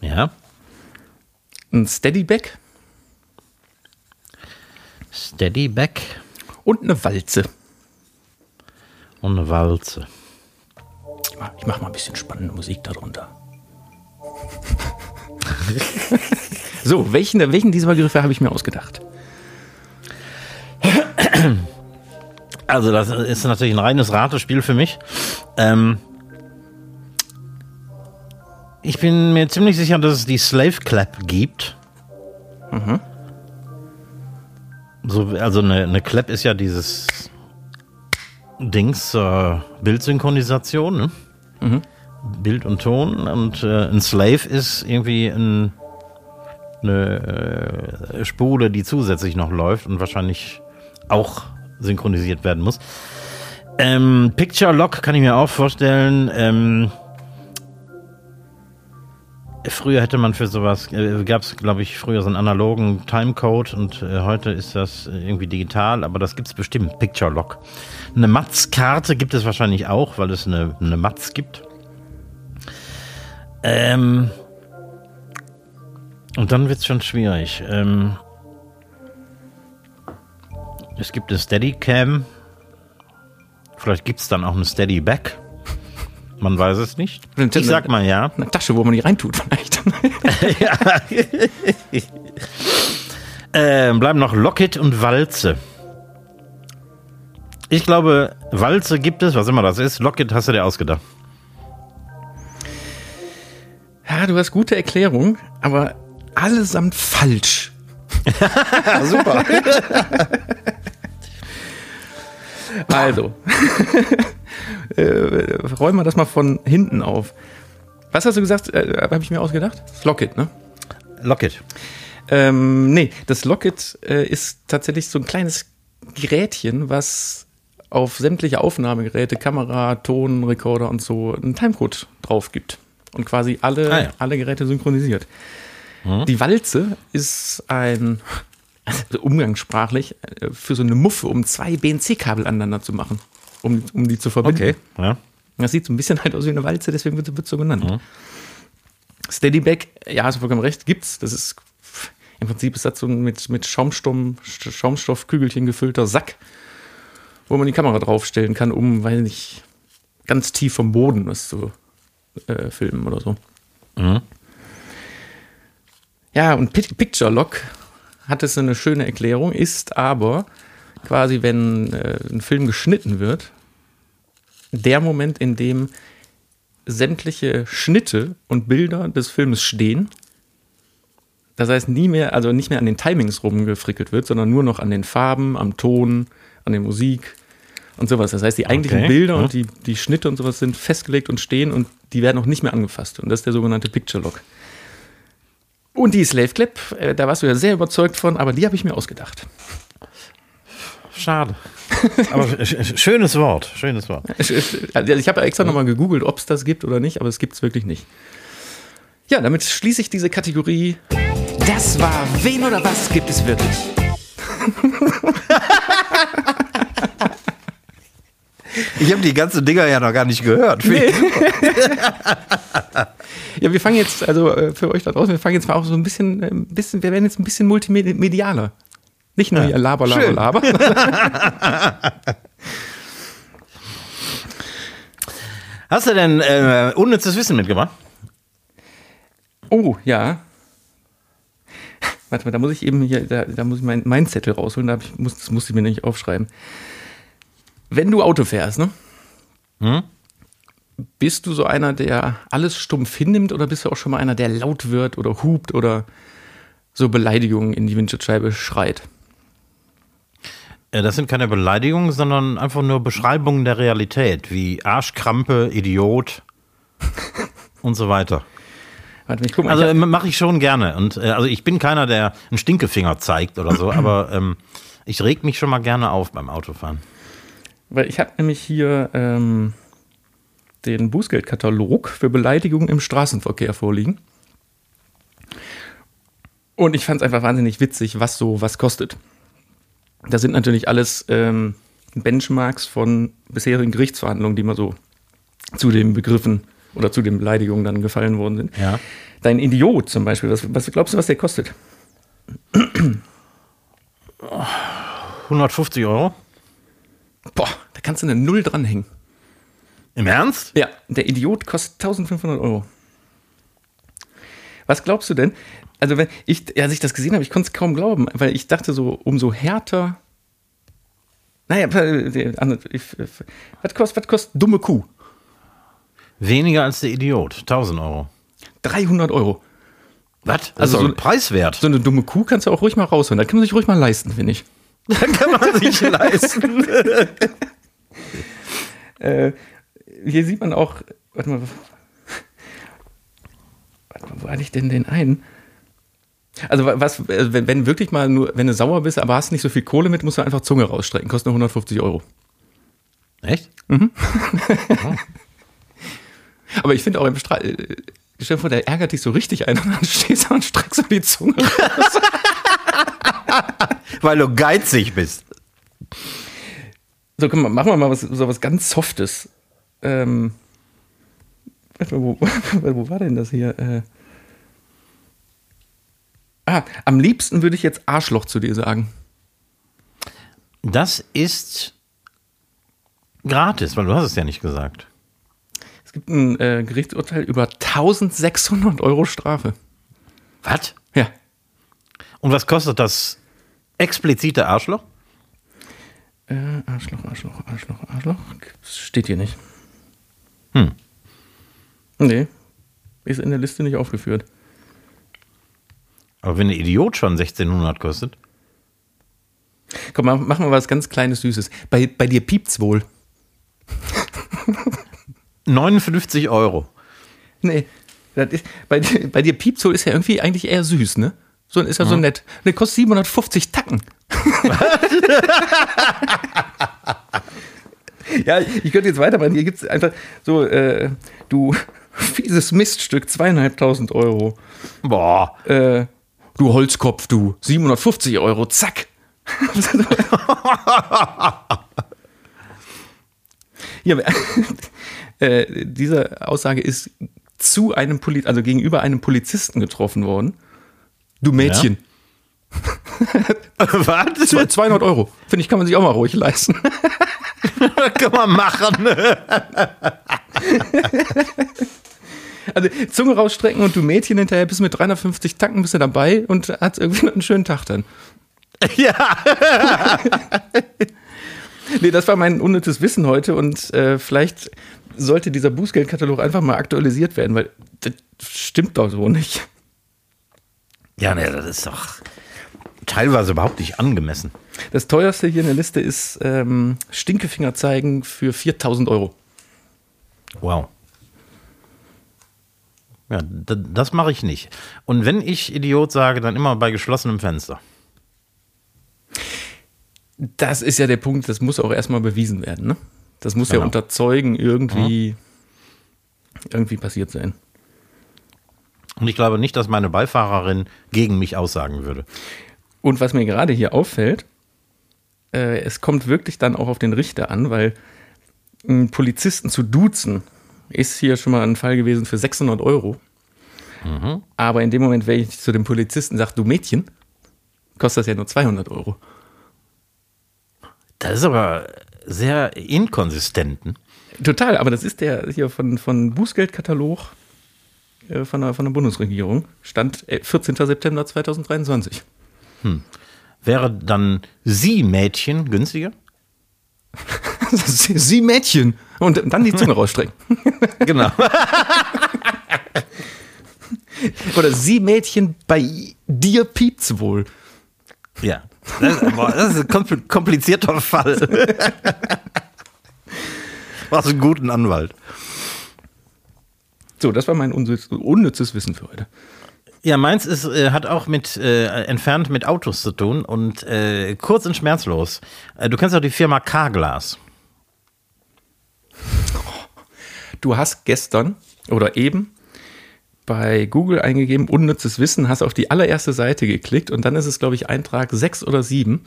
Ja. Ein Steadyback Steady Back und eine Walze. und eine Walze. Ich mach, ich mach mal ein bisschen spannende Musik darunter. so, welchen, welchen dieser Begriffe habe ich mir ausgedacht? Also, das ist natürlich ein reines Ratespiel für mich. Ähm, ich bin mir ziemlich sicher, dass es die Slave Clap gibt. So, also eine, eine Clap ist ja dieses Dings zur Bildsynchronisation, ne? Bild und Ton. Und äh, ein Slave ist irgendwie ein, eine äh, Spule, die zusätzlich noch läuft und wahrscheinlich auch synchronisiert werden muss. Ähm, Picture Lock kann ich mir auch vorstellen. Ähm, früher hätte man für sowas, äh, gab es, glaube ich, früher so einen analogen Timecode und äh, heute ist das irgendwie digital, aber das gibt es bestimmt, Picture Lock. Eine Matz-Karte gibt es wahrscheinlich auch, weil es eine, eine Matz gibt. Ähm, und dann wird es schon schwierig. Ähm, es gibt eine Steadicam. Vielleicht gibt es dann auch eine Steady Back. Man weiß es nicht. Ich sag mal ja. Eine Tasche, wo man die reintut vielleicht. Ähm, bleiben noch Locket und Walze. Ich glaube, Walze gibt es, was immer das ist. Locket hast du dir ausgedacht. ja, du hast gute Erklärung, aber allesamt falsch. super. Also, äh, räumen wir das mal von hinten auf. Was hast du gesagt? Äh, Habe ich mir ausgedacht? Das Locket, ne? Locket. Ähm, nee, das Locket äh, ist tatsächlich so ein kleines Gerätchen, was auf sämtliche Aufnahmegeräte, Kamera, Ton, Recorder und so einen Timecode drauf gibt. Und quasi alle, Ah ja. alle Geräte synchronisiert. Die Walze ist ein, also umgangssprachlich, äh, für so eine Muffe, um zwei BNC-Kabel aneinander zu machen, um, um die zu verbinden. Ja. Das sieht so ein bisschen halt aus wie eine Walze, deswegen wird es so genannt. Steadyback, ja, hast du vollkommen recht, gibt's. Das ist im Prinzip ist das so ein mit, mit Schaumstoff, Schaumstoffkügelchen gefüllter Sack, wo man die Kamera draufstellen kann, um, weiß nicht, ganz tief vom Boden was zu äh, filmen oder so. Ja, und Pic- Picture Lock hat es eine schöne Erklärung, ist aber quasi, wenn äh, ein Film geschnitten wird, der Moment, in dem sämtliche Schnitte und Bilder des Filmes stehen. Das heißt, nie mehr, also nicht mehr an den Timings rumgefrickelt wird, sondern nur noch an den Farben, am Ton, an der Musik und sowas. Das heißt, die eigentlichen Okay, Bilder ja. und die, die Schnitte und sowas sind festgelegt und stehen und die werden auch nicht mehr angefasst. Und das ist der sogenannte Picture Lock. Und die Slave Clap, äh, da warst du ja sehr überzeugt von, aber die habe ich mir ausgedacht. Schade. Aber sch- sch- schönes Wort. Schönes Wort. Ich, also ich habe extra nochmal gegoogelt, ob es das gibt oder nicht, aber es gibt es wirklich nicht. Ja, damit schließe ich diese Kategorie. Das war Wen oder was gibt es wirklich? Ich habe die ganzen Dinger ja noch gar nicht gehört. Ja, wir fangen jetzt, also äh, für euch da draußen, wir fangen jetzt mal auch so ein bisschen, äh, ein bisschen wir werden jetzt ein bisschen multimedialer. Nicht nur hier Laber, Laber, schön. Laber. Hast du denn äh, unnützes Wissen mitgebracht? Oh, ja. Warte mal, da muss ich eben hier, da, da muss ich meinen mein Zettel rausholen, da ich, muss, das musste ich mir nämlich aufschreiben. Wenn du Auto fährst, ne? Hm? Bist du so einer, der alles stumpf hinnimmt oder bist du auch schon mal einer, der laut wird oder hupt oder so Beleidigungen in die Windschutzscheibe schreit? Ja, das sind keine Beleidigungen, sondern einfach nur Beschreibungen der Realität, wie Arschkrampe, Idiot und so weiter. Warte, ich guck mal. Also hab, mache ich schon gerne. Und äh, also ich bin keiner, der einen Stinkefinger zeigt oder so, aber ähm, ich reg mich schon mal gerne auf beim Autofahren. weil ich habe nämlich hier ähm, den Bußgeldkatalog für Beleidigungen im Straßenverkehr vorliegen. Und ich fand es einfach wahnsinnig witzig, was so was kostet. Da sind natürlich alles ähm, Benchmarks von bisherigen Gerichtsverhandlungen, die mal so zu den Begriffen oder zu den Beleidigungen dann gefallen worden sind. Ja. Dein Idiot zum Beispiel, was, was glaubst du, was der kostet? 150 Euro? Boah, da kannst du eine Null dranhängen. Im Ernst? Ja, der Idiot kostet 1500 Euro. Was glaubst du denn? Also, wenn ich, als ich das gesehen habe, ich konnte es kaum glauben, weil ich dachte so, umso härter. Naja, was kostet, was kostet dumme Kuh? Weniger als der Idiot. 1000 Euro. 300 Euro. Was? Also Also so- so preiswert. So eine dumme Kuh kannst du auch ruhig mal rausholen. Das kann man sich ruhig mal leisten, finde ich. Dann kann man sich leisten. Äh, hier sieht man auch, warte mal, wo hatte ich denn den einen? Also wa- was, äh, wenn, wenn wirklich mal nur, wenn du sauer bist, aber hast nicht so viel Kohle mit, musst du einfach Zunge rausstrecken, kostet nur 150 Euro. Echt? Aber ich finde auch im Stra äh, stell dir vor, der ärgert dich so richtig ein und dann stehst du und streckst du die Zunge raus. Weil du geizig bist. So, komm mal, machen wir mal was, so was ganz Softes. Ähm, warte mal, wo, wo war denn das hier? Äh, ah, am liebsten würde ich jetzt Arschloch zu dir sagen. Das ist gratis, weil du hast es ja nicht gesagt. Es gibt ein äh, Gerichtsurteil über 1600 Euro Strafe. Was? Ja. Und was kostet das explizite Arschloch? Äh, Arschloch, Arschloch, Arschloch, Arschloch. Das steht hier nicht. Hm. Nee. Ist in der Liste nicht aufgeführt. Aber wenn ein Idiot schon 1600 kostet. Komm, mach, mach mal was ganz Kleines, Süßes. Bei, bei dir piept's wohl. 59 Euro. Nee. Ist, bei, dir- bei dir piept's wohl ist ja irgendwie eigentlich eher süß, ne? So ist ja so nett. Der kostet 750 Tacken. ja, ich könnte jetzt weitermachen. Hier gibt's einfach so, äh, du fieses Miststück, zweieinhalbtausend Euro. Boah. Äh, du Holzkopf, du, 750 Euro, zack. ja, äh, diese Aussage ist zu einem Poli also gegenüber einem Polizisten getroffen worden. Du Mädchen. Was? Zwei- 200 Euro. Finde ich, kann man sich auch mal ruhig leisten. kann man machen. Also Zunge rausstrecken und du Mädchen hinterher bist mit 350 Tacken bist du dabei und hast irgendwie noch einen schönen Tag dann. ja. Nee, das war mein unnützes Wissen heute und äh, vielleicht sollte dieser Bußgeldkatalog einfach mal aktualisiert werden, weil das stimmt doch so nicht. Ja, ne, das ist doch teilweise überhaupt nicht angemessen. Das teuerste hier in der Liste ist ähm, Stinkefinger zeigen für 4000 Euro. Wow. Ja, das mache ich nicht. Und wenn ich Idiot sage, dann immer bei geschlossenem Fenster. Das ist ja der Punkt, das muss auch erstmal bewiesen werden. Ne? Das muss ja Genau. unter Zeugen irgendwie, irgendwie passiert sein. Und ich glaube nicht, dass meine Beifahrerin gegen mich aussagen würde. Und was mir gerade hier auffällt, äh, es kommt wirklich dann auch auf den Richter an, weil einen Polizisten zu duzen ist hier schon mal ein Fall gewesen für 600 Euro. Aber in dem Moment, wenn ich zu dem Polizisten sage, du Mädchen, kostet das ja nur 200 Euro. Das ist aber sehr inkonsistent. Total, aber das ist der hier von, von Bußgeldkatalog äh, von, der, von der Bundesregierung. Stand äh, 14. September 2023. Wäre dann sie Mädchen günstiger? Sie Mädchen! Und dann die Zunge rausstrecken. Genau. Oder Sie Mädchen, bei dir piept's wohl. Ja. Das, boah, das ist ein komplizierter Fall. Brauchst einen guten Anwalt. So, das war mein unnützes Wissen für heute. Ja, meins ist, äh, hat auch mit äh, entfernt mit Autos zu tun und äh, kurz und schmerzlos. Äh, du kennst auch die Firma Carglass. Du hast gestern oder eben bei Google eingegeben, unnützes Wissen, hast auf die allererste Seite geklickt und dann ist es, glaube ich, Eintrag 6 oder 7,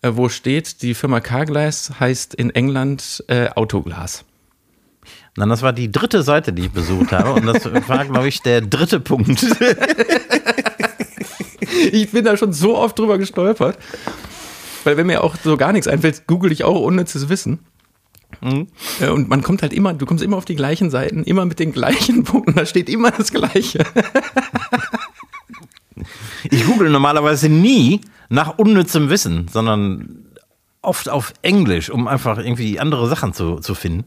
äh, wo steht, die Firma Carglass heißt in England äh, Autoglas. Nein, das war die dritte Seite, die ich besucht habe und das war, glaube ich, der dritte Punkt. ich bin da schon so oft drüber gestolpert, weil wenn mir auch so gar nichts einfällt, google ich auch unnützes Wissen. Mhm. Und man kommt halt immer, du kommst immer auf die gleichen Seiten, immer mit den gleichen Punkten, da steht immer das Gleiche. ich google normalerweise nie nach unnützem Wissen, sondern oft auf Englisch, um einfach irgendwie andere Sachen zu, zu finden.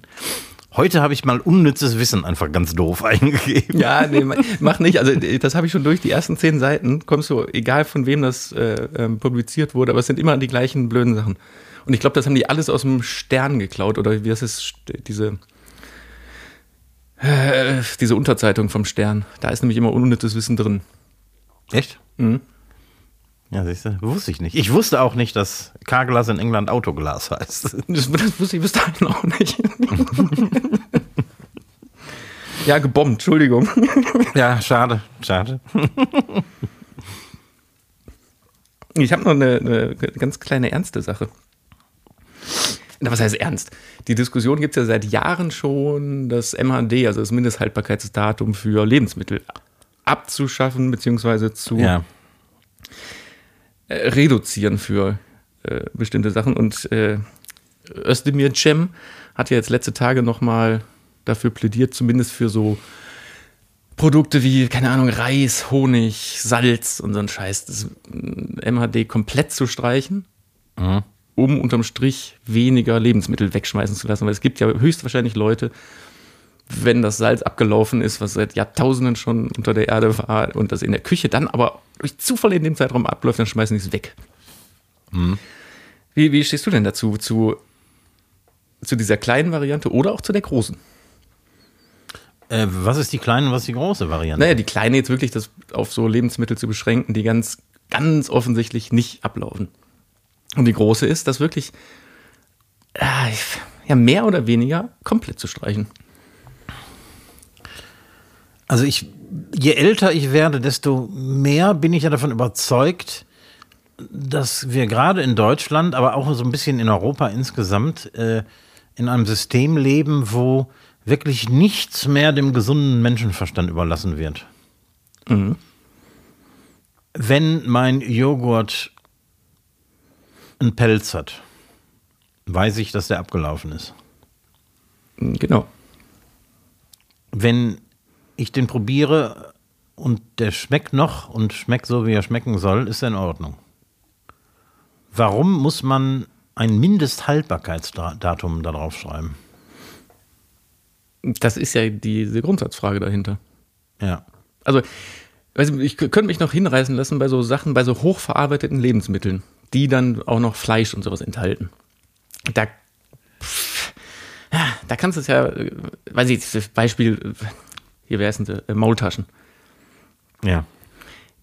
Heute habe ich mal unnützes Wissen einfach ganz doof eingegeben. Ja, nee, mach nicht. Also das habe ich schon durch. Die ersten zehn Seiten kommst du, egal von wem das äh, ähm, publiziert wurde, aber es sind immer die gleichen blöden Sachen. Und ich glaube, das haben die alles aus dem Stern geklaut oder wie ist, diese, äh, diese Unterzeitung vom Stern. Da ist nämlich immer unnützes Wissen drin. Echt? Mhm. Ja, siehst du, wusste ich nicht. Ich wusste auch nicht, dass Carglass in England Autoglas heißt. Das, das wusste ich bis dahin auch nicht. ja, gebombt, Entschuldigung. Ja, schade, schade. Ich habe noch eine, eine ganz kleine ernste Sache. Was heißt ernst? Die Diskussion gibt es ja seit Jahren schon, das MHD, also das Mindesthaltbarkeitsdatum für Lebensmittel, abzuschaffen bzw. zu ja. Äh, reduzieren für äh, bestimmte Sachen. Und äh, Özdemir Cem hat ja jetzt letzte Tage nochmal dafür plädiert, zumindest für so Produkte wie, keine Ahnung, Reis, Honig, Salz und so ein Scheiß, das MHD komplett zu streichen. Mhm um unterm Strich weniger Lebensmittel wegschmeißen zu lassen. Weil es gibt ja höchstwahrscheinlich Leute, wenn das Salz abgelaufen ist, was seit Jahrtausenden schon unter der Erde war und das in der Küche dann aber durch Zufall in dem Zeitraum abläuft, dann schmeißen die es weg. Hm. Wie, wie stehst du denn dazu? Zu, zu dieser kleinen Variante oder auch zu der großen? Äh, was ist die kleine und was ist die große Variante? Naja, die kleine jetzt wirklich das auf so Lebensmittel zu beschränken, die ganz, ganz offensichtlich nicht ablaufen. Und die große ist, das wirklich äh, ja, mehr oder weniger komplett zu streichen. Also ich, je älter ich werde, desto mehr bin ich ja davon überzeugt, dass wir gerade in Deutschland, aber auch so ein bisschen in Europa insgesamt, äh, in einem System leben, wo wirklich nichts mehr dem gesunden Menschenverstand überlassen wird. Mhm. Wenn mein Joghurt einen Pelz hat, weiß ich, dass der abgelaufen ist. Genau. Wenn ich den probiere und der schmeckt noch und schmeckt so, wie er schmecken soll, ist er in Ordnung. Warum muss man ein Mindesthaltbarkeitsdatum darauf schreiben? Das ist ja diese Grundsatzfrage dahinter. Ja. Also, ich könnte mich noch hinreißen lassen bei so Sachen, bei so hochverarbeiteten Lebensmitteln die dann auch noch Fleisch und sowas enthalten. Da, da kannst du es ja, weiß ich, das Beispiel, hier wäre es äh, Maultaschen. Ja.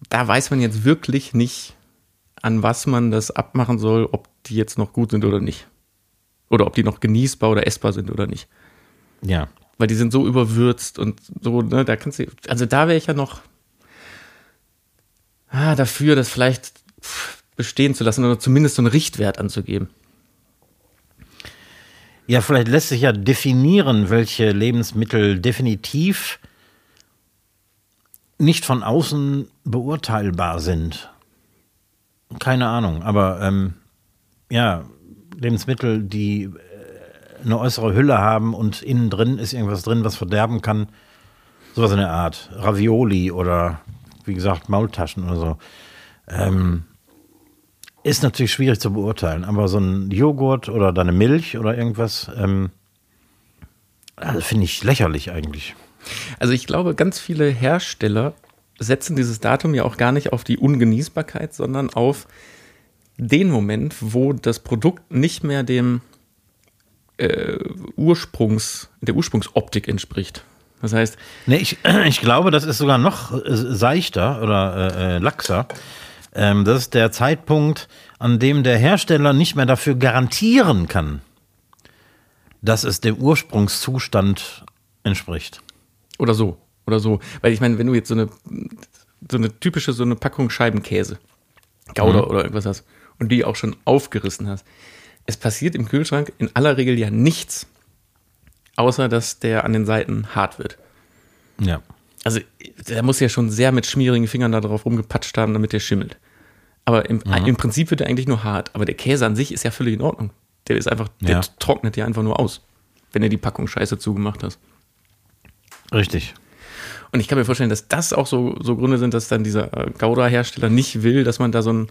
Da weiß man jetzt wirklich nicht, an was man das abmachen soll, ob die jetzt noch gut sind oder nicht. Oder ob die noch genießbar oder essbar sind oder nicht. Ja. Weil die sind so überwürzt und so, ne, da kannst du, also da wäre ich ja noch ah, dafür, dass vielleicht bestehen zu lassen oder zumindest so einen Richtwert anzugeben. Ja, vielleicht lässt sich ja definieren, welche Lebensmittel definitiv nicht von außen beurteilbar sind. Keine Ahnung, aber ähm, ja, Lebensmittel, die äh, eine äußere Hülle haben und innen drin ist irgendwas drin, was verderben kann. Sowas in der Art. Ravioli oder wie gesagt Maultaschen oder so. Ähm, ist natürlich schwierig zu beurteilen, aber so ein Joghurt oder deine Milch oder irgendwas, ähm, also finde ich lächerlich eigentlich. Also ich glaube, ganz viele Hersteller setzen dieses Datum ja auch gar nicht auf die Ungenießbarkeit, sondern auf den Moment, wo das Produkt nicht mehr dem äh, Ursprungs, der Ursprungsoptik entspricht. Das heißt, Nee, ich, ich glaube, das ist sogar noch äh, seichter oder äh, äh, laxer. Ähm, das ist der Zeitpunkt, an dem der Hersteller nicht mehr dafür garantieren kann, dass es dem Ursprungszustand entspricht. oder so, oder so. Weil ich meine, wenn du jetzt so eine, so eine typische, so eine Packung Scheibenkäse, Gouda oder irgendwas hast und die auch schon aufgerissen hast, es passiert im Kühlschrank in aller Regel ja nichts, außer dass der an den Seiten hart wird. Ja. Also, der muss ja schon sehr mit schmierigen Fingern da drauf rumgepatscht haben, damit der schimmelt. Aber im, im Prinzip wird er eigentlich nur hart. Aber der Käse an sich ist ja völlig in Ordnung. Der ist einfach, der Ja. trocknet ja einfach nur aus, wenn er die Packung scheiße zugemacht hast. Richtig. Und ich kann mir vorstellen, dass das auch so, so Gründe sind, dass dann dieser äh, Gouda-Hersteller nicht will, dass man da so einen,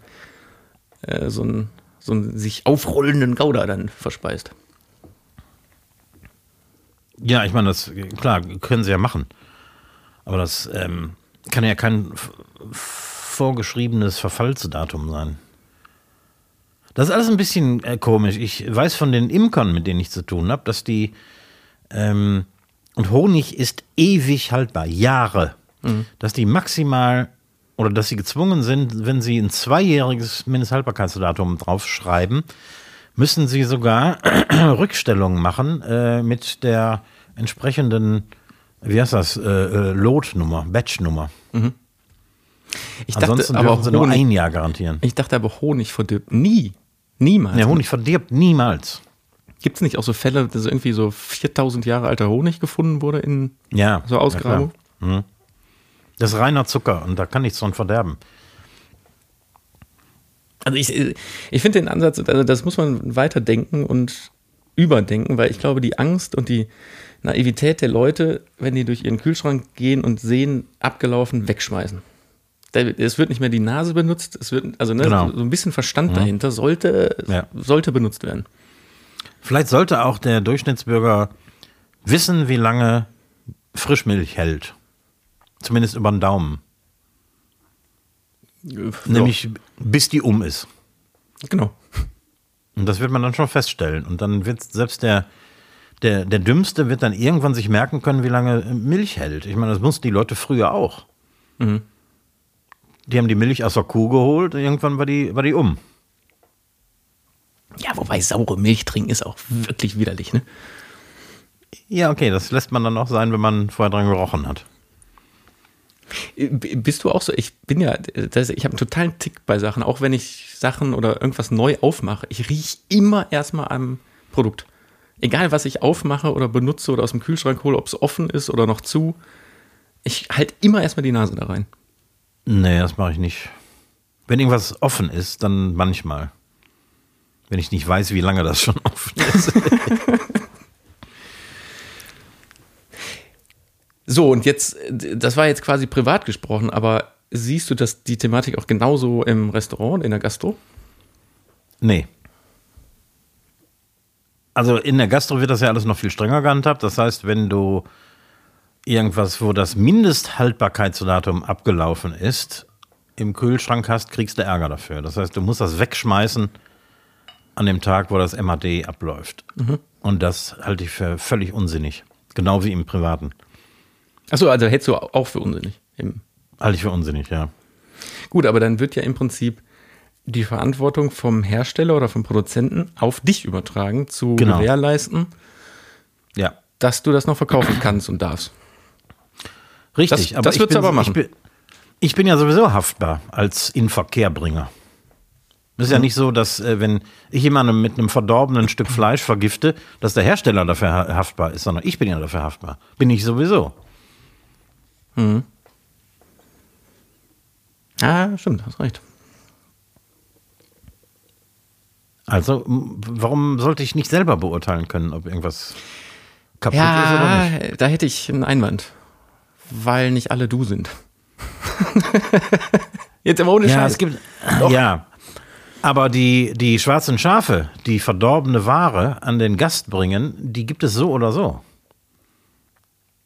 äh, so einen, so einen sich aufrollenden Gouda dann verspeist. Ja, ich meine, das klar können sie ja machen. Aber das ähm, kann ja kein vorgeschriebenes Verfallsdatum sein. Das ist alles ein bisschen äh, komisch. Ich weiß von den Imkern, mit denen ich zu tun habe, dass die ähm, und Honig ist ewig haltbar, Jahre, dass die maximal oder dass sie gezwungen sind, wenn sie ein zweijähriges Mindesthaltbarkeitsdatum draufschreiben, müssen sie sogar Rückstellungen machen äh, mit der entsprechenden, wie heißt das, äh, äh, Lotnummer, Batchnummer. Ich Ansonsten dachte, aber sie nur Honig, ein Jahr garantieren. ich dachte aber, Honig verdirbt nie. Niemals. Der Honig verdirbt niemals. Gibt es nicht auch so Fälle, dass irgendwie so 4000 Jahre alter Honig gefunden wurde in Ja. so Ausgrabung? Ja. Mhm. das ist reiner Zucker und da kann nichts dran verderben. Also ich, ich finde den Ansatz, also das muss man weiterdenken und überdenken, weil ich glaube, die Angst und die Naivität der Leute, wenn die durch ihren Kühlschrank gehen und sehen, abgelaufen, wegschmeißen. Es wird nicht mehr die Nase benutzt, es wird, also ne, Genau. so ein bisschen Verstand dahinter sollte, Ja. sollte benutzt werden. Vielleicht sollte auch der Durchschnittsbürger wissen, wie lange Frischmilch hält. Zumindest über den Daumen. Nämlich bis die um ist. Ja, genau. Und das wird man dann schon feststellen. Und dann wird selbst der, der, der Dümmste wird dann irgendwann sich merken können, wie lange Milch hält. Ich meine, das mussten die Leute früher auch. Die haben die Milch aus der Kuh geholt und irgendwann war die, war die um. Ja, wobei saure Milch trinken ist auch wirklich widerlich, ne? Ja, okay, das lässt man dann auch sein, wenn man vorher dran gerochen hat. B- Bist du auch so? Ich bin ja, das, ich habe einen totalen Tick bei Sachen, auch wenn ich Sachen oder irgendwas neu aufmache. Ich rieche immer erstmal am Produkt. Egal, was ich aufmache oder benutze oder aus dem Kühlschrank hole, ob es offen ist oder noch zu. Ich halte immer erstmal die Nase da rein. Nee, das mache ich nicht. Wenn irgendwas offen ist, dann manchmal. Wenn ich nicht weiß, wie lange das schon offen ist. So, und jetzt, das war jetzt quasi privat gesprochen, aber siehst du das, die Thematik auch genauso im Restaurant, in der Gastro? nee. Also in der Gastro wird das ja alles noch viel strenger gehandhabt. Das heißt, wenn du irgendwas, wo das Mindesthaltbarkeitsdatum abgelaufen ist, im Kühlschrank hast, kriegst du Ärger dafür. Das heißt, du musst das wegschmeißen an dem Tag, wo das MAD abläuft. Und das halte ich für völlig unsinnig. Genau wie im Privaten. Achso, also hältst du auch für unsinnig. Halte ich für unsinnig, ja. Gut, aber dann wird ja im Prinzip die Verantwortung vom Hersteller oder vom Produzenten auf dich übertragen, zu Genau. gewährleisten, Ja. dass du das noch verkaufen kannst und darfst. Richtig, Das- aber das würdest bin, du aber machen. Ich bin, ich bin ja sowieso haftbar als Inverkehrbringer. Es ist Mhm. ja nicht so, dass äh, wenn ich jemanden mit einem verdorbenen Stück Fleisch vergifte, dass der Hersteller dafür ha- haftbar ist, sondern ich bin ja dafür haftbar. Bin ich sowieso. Ah, stimmt, hast recht. Also warum sollte ich nicht selber beurteilen können, ob irgendwas kaputt ist oder Ja, nicht? da hätte ich einen Einwand. Weil nicht alle du sind. Jetzt aber ohne Ja, Scheiß. es gibt ja. Aber die, die schwarzen Schafe, die verdorbene Ware an den Gast bringen, die gibt es so oder so.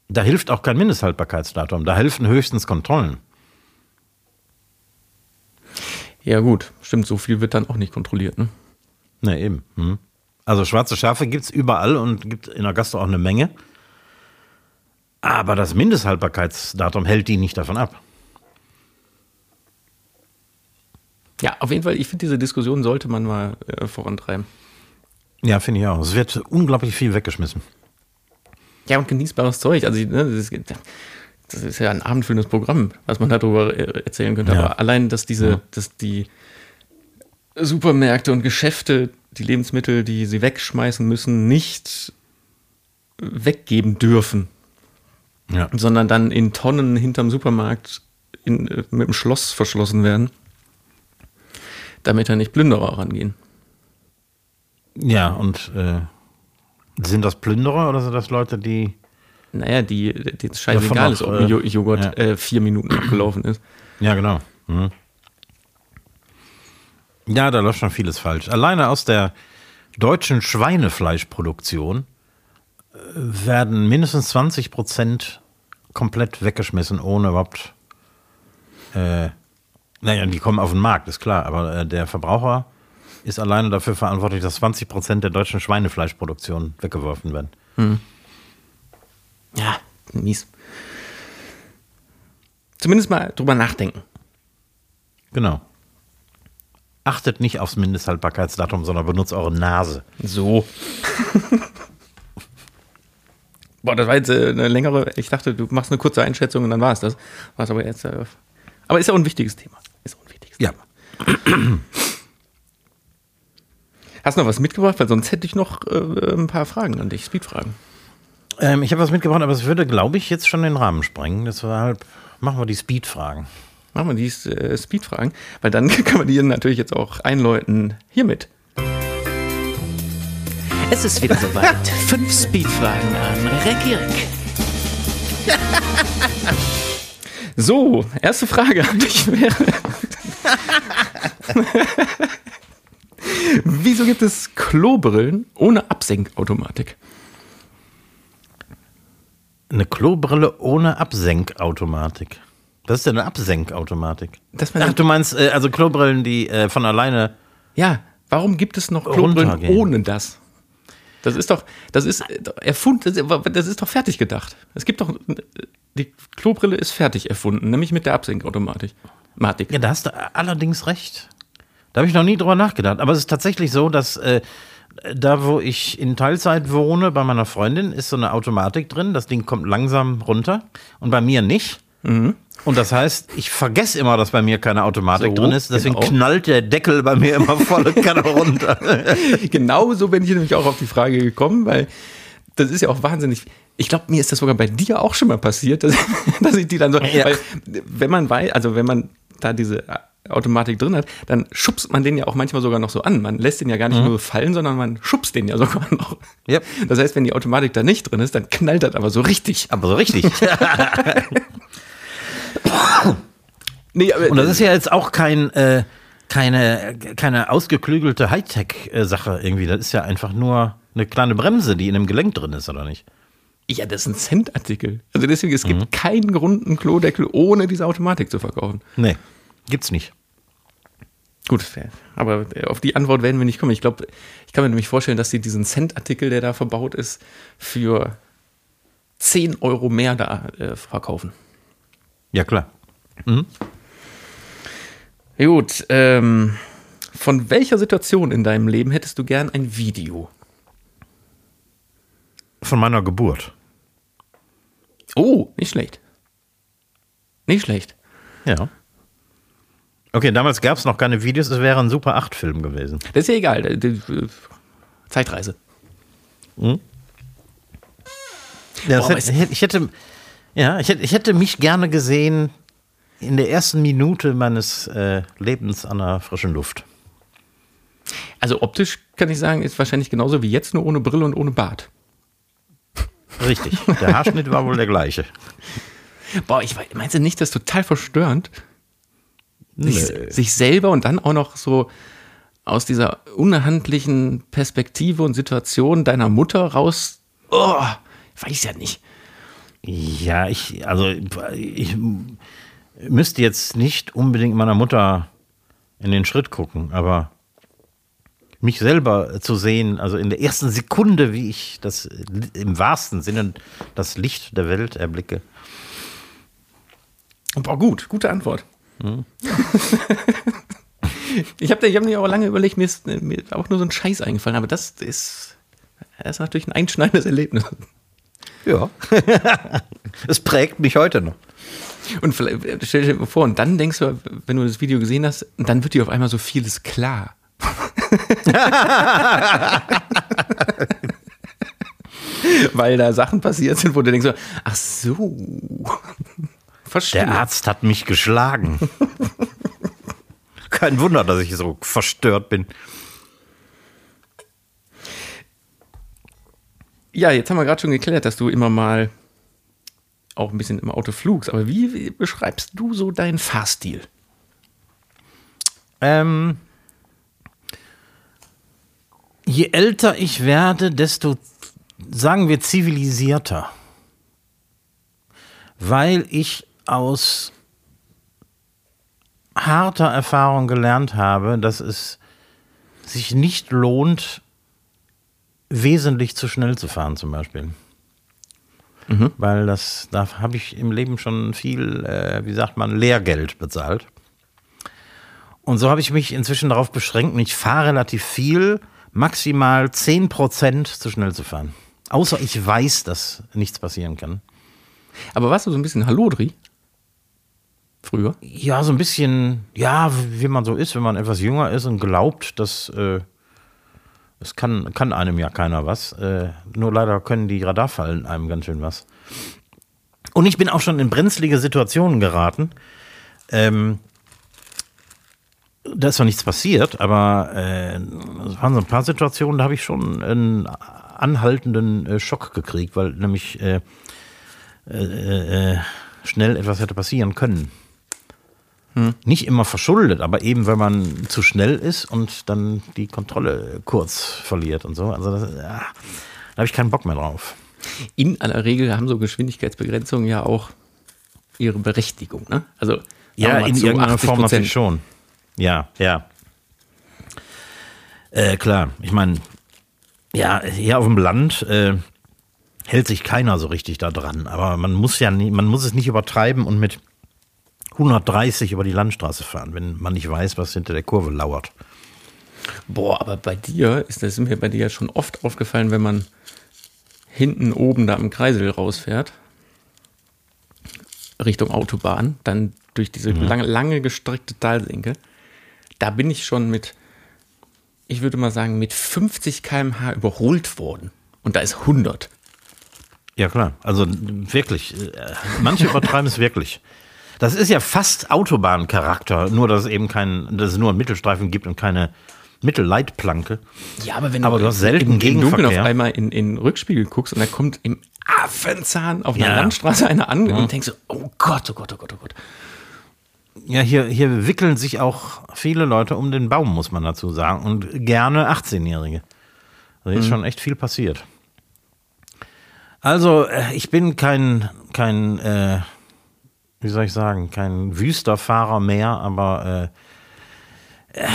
Da hilft auch kein Mindesthaltbarkeitsdatum. Da helfen höchstens Kontrollen. Ja, gut, stimmt, so viel wird dann auch nicht kontrolliert, ne? Ne, eben. Hm. Also schwarze Schafe gibt es überall und gibt in der Gastro auch eine Menge. Aber das Mindesthaltbarkeitsdatum hält die nicht davon ab. Ja, auf jeden Fall, ich finde, diese Diskussion sollte man mal äh, vorantreiben. Ja, finde ich auch. Es wird unglaublich viel weggeschmissen. Ja, und genießbares Zeug. Also, ne, das, ist, das, ist, ja ein abendfüllendes Programm, was man darüber äh, erzählen könnte. Ja. Aber allein, dass diese, ja. dass die Supermärkte und Geschäfte die Lebensmittel, die sie wegschmeißen müssen, nicht weggeben dürfen. Ja. Sondern dann in Tonnen hinterm Supermarkt in, äh, mit dem Schloss verschlossen werden damit da nicht Plünderer rangehen. Ja, und äh, sind das Plünderer oder sind das Leute, die. Naja, die, denen es scheißegal ist, ob ein äh, Joghurt ja. äh, vier Minuten abgelaufen ist. Ja, genau. Mhm. Ja, da läuft schon vieles falsch. Alleine aus der deutschen Schweinefleischproduktion äh, werden mindestens 20 Prozent komplett weggeschmissen, ohne überhaupt äh, naja, die kommen auf den Markt, ist klar. Aber äh, der Verbraucher ist alleine dafür verantwortlich, dass 20 Prozent der deutschen Schweinefleischproduktion weggeworfen werden. Hm. Ja, mies. Zumindest mal drüber nachdenken. Genau. Achtet nicht aufs Mindesthaltbarkeitsdatum, sondern benutzt eure Nase. So. Boah, das war jetzt äh, eine längere. Ich dachte, du machst eine kurze Einschätzung und dann war es das. War es aber jetzt. Äh, aber ist ja auch ein wichtiges Thema. Ist auch ein wichtiges ja. Thema. Hast du noch was mitgebracht? Weil sonst hätte ich noch äh, ein paar Fragen an dich, Speedfragen. Ähm, ich habe was mitgebracht, aber es würde, glaube ich, jetzt schon den Rahmen sprengen. Deshalb machen wir die Speedfragen. Machen wir die äh, Speedfragen, weil dann kann man die natürlich jetzt auch einläuten hiermit. Es ist wieder soweit. Fünf Speedfragen an Regirik. So, erste Frage an dich wäre. Wieso gibt es Klobrillen ohne Absenkautomatik? Eine Klobrille ohne Absenkautomatik. Was ist denn eine Absenkautomatik? Ach, du meinst äh, also Klobrillen, die äh, von alleine. Ja, warum gibt es noch Klobrillen ohne das? Das ist doch, das ist erfunden, das ist doch fertig gedacht. Es gibt doch, die Klobrille ist fertig erfunden, nämlich mit der Absenkautomatik. Ja, da hast du allerdings recht. Da habe ich noch nie drüber nachgedacht. Aber es ist tatsächlich so, dass äh, da, wo ich in Teilzeit wohne, bei meiner Freundin, ist so eine Automatik drin. Das Ding kommt langsam runter und bei mir nicht. Mhm. Und das heißt, ich vergesse immer, dass bei mir keine Automatik so, drin ist. Deswegen genau. knallt der Deckel bei mir immer voll und kann runter. genau so bin ich nämlich auch auf die Frage gekommen, weil das ist ja auch wahnsinnig. Ich glaube, mir ist das sogar bei dir auch schon mal passiert, dass, dass ich die dann so. Ja. Weil, wenn man weiß, also wenn man da diese Automatik drin hat, dann schubst man den ja auch manchmal sogar noch so an. Man lässt den ja gar nicht mhm. nur fallen, sondern man schubst den ja sogar noch. Yep. Das heißt, wenn die Automatik da nicht drin ist, dann knallt das aber so richtig. Aber so richtig. nee, aber, Und das ist ja jetzt auch kein, äh, keine, keine ausgeklügelte Hightech-Sache irgendwie. Das ist ja einfach nur eine kleine Bremse, die in einem Gelenk drin ist, oder nicht? Ja, das ist ein Cent-Artikel. Also deswegen, es gibt mhm. keinen Grund, einen Klodeckel ohne diese Automatik zu verkaufen. Nee, gibt's nicht. Gut, aber auf die Antwort werden wir nicht kommen. Ich glaube, ich kann mir nämlich vorstellen, dass sie diesen Cent-Artikel, der da verbaut ist, für 10 Euro mehr da äh, verkaufen. Ja, klar. Mhm. Gut, ähm, von welcher Situation in deinem Leben hättest du gern ein Video? Von meiner Geburt. Oh, nicht schlecht. Nicht schlecht. Ja. Okay, damals gab es noch keine Videos, es wäre ein Super 8-Film gewesen. Das ist ja egal. Zeitreise. Hm? Ja, Boah, hätte, ich, hätte, ja ich, hätte, ich hätte mich gerne gesehen in der ersten Minute meines äh, Lebens an der frischen Luft. Also optisch kann ich sagen, ist wahrscheinlich genauso wie jetzt, nur ohne Brille und ohne Bart. Richtig. Der Haarschnitt war wohl der gleiche. Boah, ich meinst du nicht, das ist total verstörend? Sich, sich, selber und dann auch noch so aus dieser unhandlichen Perspektive und Situation deiner Mutter raus. Oh, weiß ja nicht. Ja, ich, also ich müsste jetzt nicht unbedingt meiner Mutter in den Schritt gucken, aber mich selber zu sehen, also in der ersten Sekunde, wie ich das im wahrsten Sinne das Licht der Welt erblicke. Boah, gut, gute Antwort. Hm. ich habe ich hab mir auch lange überlegt, mir ist, mir auch nur so ein Scheiß eingefallen, aber das ist, das ist natürlich ein einschneidendes Erlebnis. Ja. es prägt mich heute noch. Und vielleicht, stell dir vor, und dann denkst du, wenn du das Video gesehen hast, dann wird dir auf einmal so vieles klar. Weil da Sachen passiert sind, wo du denkst, ach so. Verstehe. Der Arzt hat mich geschlagen. Kein Wunder, dass ich so verstört bin. Ja, jetzt haben wir gerade schon geklärt, dass du immer mal auch ein bisschen im Auto flugst. Aber wie, wie beschreibst du so deinen Fahrstil? Ähm, je älter ich werde, desto, sagen wir, zivilisierter. Weil ich aus harter Erfahrung gelernt habe, dass es sich nicht lohnt, wesentlich zu schnell zu fahren, zum Beispiel. Mhm. Weil das, da habe ich im Leben schon viel, äh, wie sagt man, Lehrgeld bezahlt. Und so habe ich mich inzwischen darauf beschränkt, ich fahre relativ viel, maximal 10% zu schnell zu fahren. Außer ich weiß, dass nichts passieren kann. Aber warst du so ein bisschen Hallodri? Früher? Ja, so ein bisschen, ja, wie man so ist, wenn man etwas jünger ist und glaubt, dass äh, es kann, kann einem ja keiner was. Äh, nur leider können die Radarfallen einem ganz schön was. Und ich bin auch schon in brenzlige Situationen geraten. Ähm, da ist zwar nichts passiert, aber äh, es waren so ein paar Situationen, da habe ich schon einen anhaltenden äh, Schock gekriegt, weil nämlich äh, äh, äh schnell etwas hätte passieren können. Hm. Nicht immer verschuldet, aber eben, wenn man zu schnell ist und dann die Kontrolle kurz verliert und so. Also das, ja, da habe ich keinen Bock mehr drauf. In aller Regel haben so Geschwindigkeitsbegrenzungen ja auch ihre Berechtigung, ne? Also ja, in irgendeiner Form natürlich schon. Ja, ja. Äh, klar, ich meine, ja, hier auf dem Land äh, hält sich keiner so richtig da dran, aber man muss ja nie, man muss es nicht übertreiben und mit 130 über die Landstraße fahren, wenn man nicht weiß, was hinter der Kurve lauert. Boah, aber bei dir ist das mir bei dir ja schon oft aufgefallen, wenn man hinten oben da am Kreisel rausfährt, Richtung Autobahn, dann durch diese mhm. lange, lange gestreckte Talsenke, da bin ich schon mit, ich würde mal sagen, mit 50 km/h überholt worden. Und da ist 100. Ja, klar. Also wirklich. Äh, manche übertreiben es wirklich. Das ist ja fast Autobahncharakter, nur dass es eben kein, dass es nur einen Mittelstreifen gibt und keine Mittelleitplanke. Ja, aber wenn aber du, selten im, Gegenverkehr. auf einmal in, in Rückspiegel guckst und da kommt im Affenzahn auf einer ja. Landstraße einer an ja. und denkst so, oh Gott, oh Gott, oh Gott, oh Gott. Ja, hier, hier wickeln sich auch viele Leute um den Baum, muss man dazu sagen. Und gerne 18-Jährige. Da ist mhm. schon echt viel passiert. Also, äh, ich bin kein, kein äh, wie soll ich sagen, kein Wüsterfahrer mehr, aber äh, äh.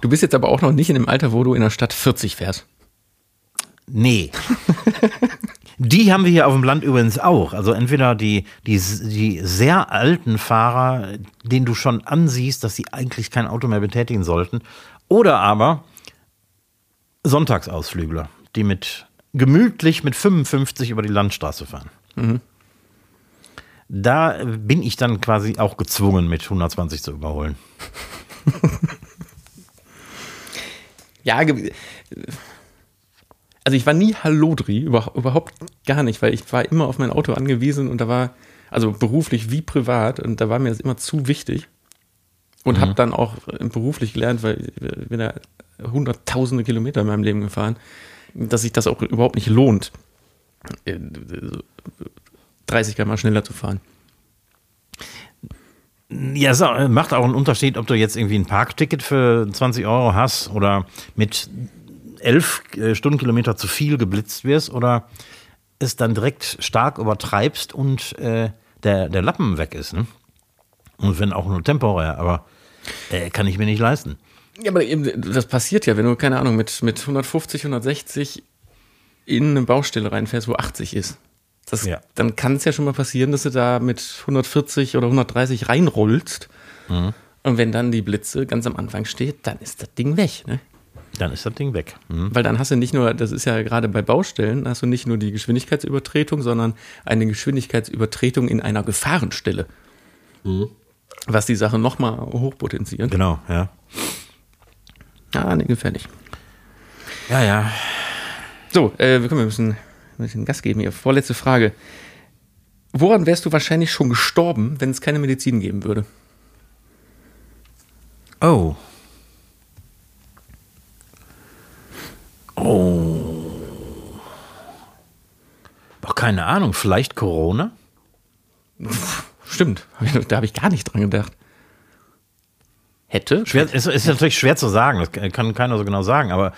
Du bist jetzt aber auch noch nicht in dem Alter, wo du in der Stadt 40 fährst. Nee. die haben wir hier auf dem Land übrigens auch. Also entweder die, die, die sehr alten Fahrer, denen du schon ansiehst, dass sie eigentlich kein Auto mehr betätigen sollten, oder aber Sonntagsausflügler, die mit gemütlich mit 55 über die Landstraße fahren. Mhm. Da bin ich dann quasi auch gezwungen, mit 120 zu überholen. ja, also ich war nie Hallodri, überhaupt gar nicht, weil ich war immer auf mein Auto angewiesen und da war, also beruflich wie privat, und da war mir das immer zu wichtig. Und mhm. habe dann auch beruflich gelernt, weil ich bin da hunderttausende Kilometer in meinem Leben gefahren, dass sich das auch überhaupt nicht lohnt, 30 km schneller zu fahren. Ja, es macht auch einen Unterschied, ob du jetzt irgendwie ein Parkticket für 20 Euro hast oder mit 11 äh, Stundenkilometer zu viel geblitzt wirst oder es dann direkt stark übertreibst und äh, der, der Lappen weg ist. Ne? Und wenn auch nur temporär, aber. Äh, kann ich mir nicht leisten. Ja, aber eben, das passiert ja, wenn du, keine Ahnung, mit, mit 150, 160 in eine Baustelle reinfährst, wo 80 ist. Das, Ja. Dann kann es ja schon mal passieren, dass du da mit 140 oder 130 reinrollst. Mhm. Und wenn dann die Blitze ganz am Anfang steht, dann ist das Ding weg. Ne? Dann ist das Ding weg. Hm. Weil dann hast du nicht nur, das ist ja gerade bei Baustellen, hast du nicht nur die Geschwindigkeitsübertretung, sondern eine Geschwindigkeitsübertretung in einer Gefahrenstelle. Was die Sache nochmal hochpotenziert. Genau, ja. Ah, nee, gefährlich. Ja, ja. So, äh, wir können wir müssen ein bisschen Gas geben hier. Vorletzte Frage. Woran wärst du wahrscheinlich schon gestorben, wenn es keine Medizin geben würde? Oh. Oh. Boah, keine Ahnung, vielleicht Corona? Stimmt, da habe ich gar nicht dran gedacht. Hätte? Schwer, ist, ist natürlich schwer zu sagen, das kann keiner so genau sagen, aber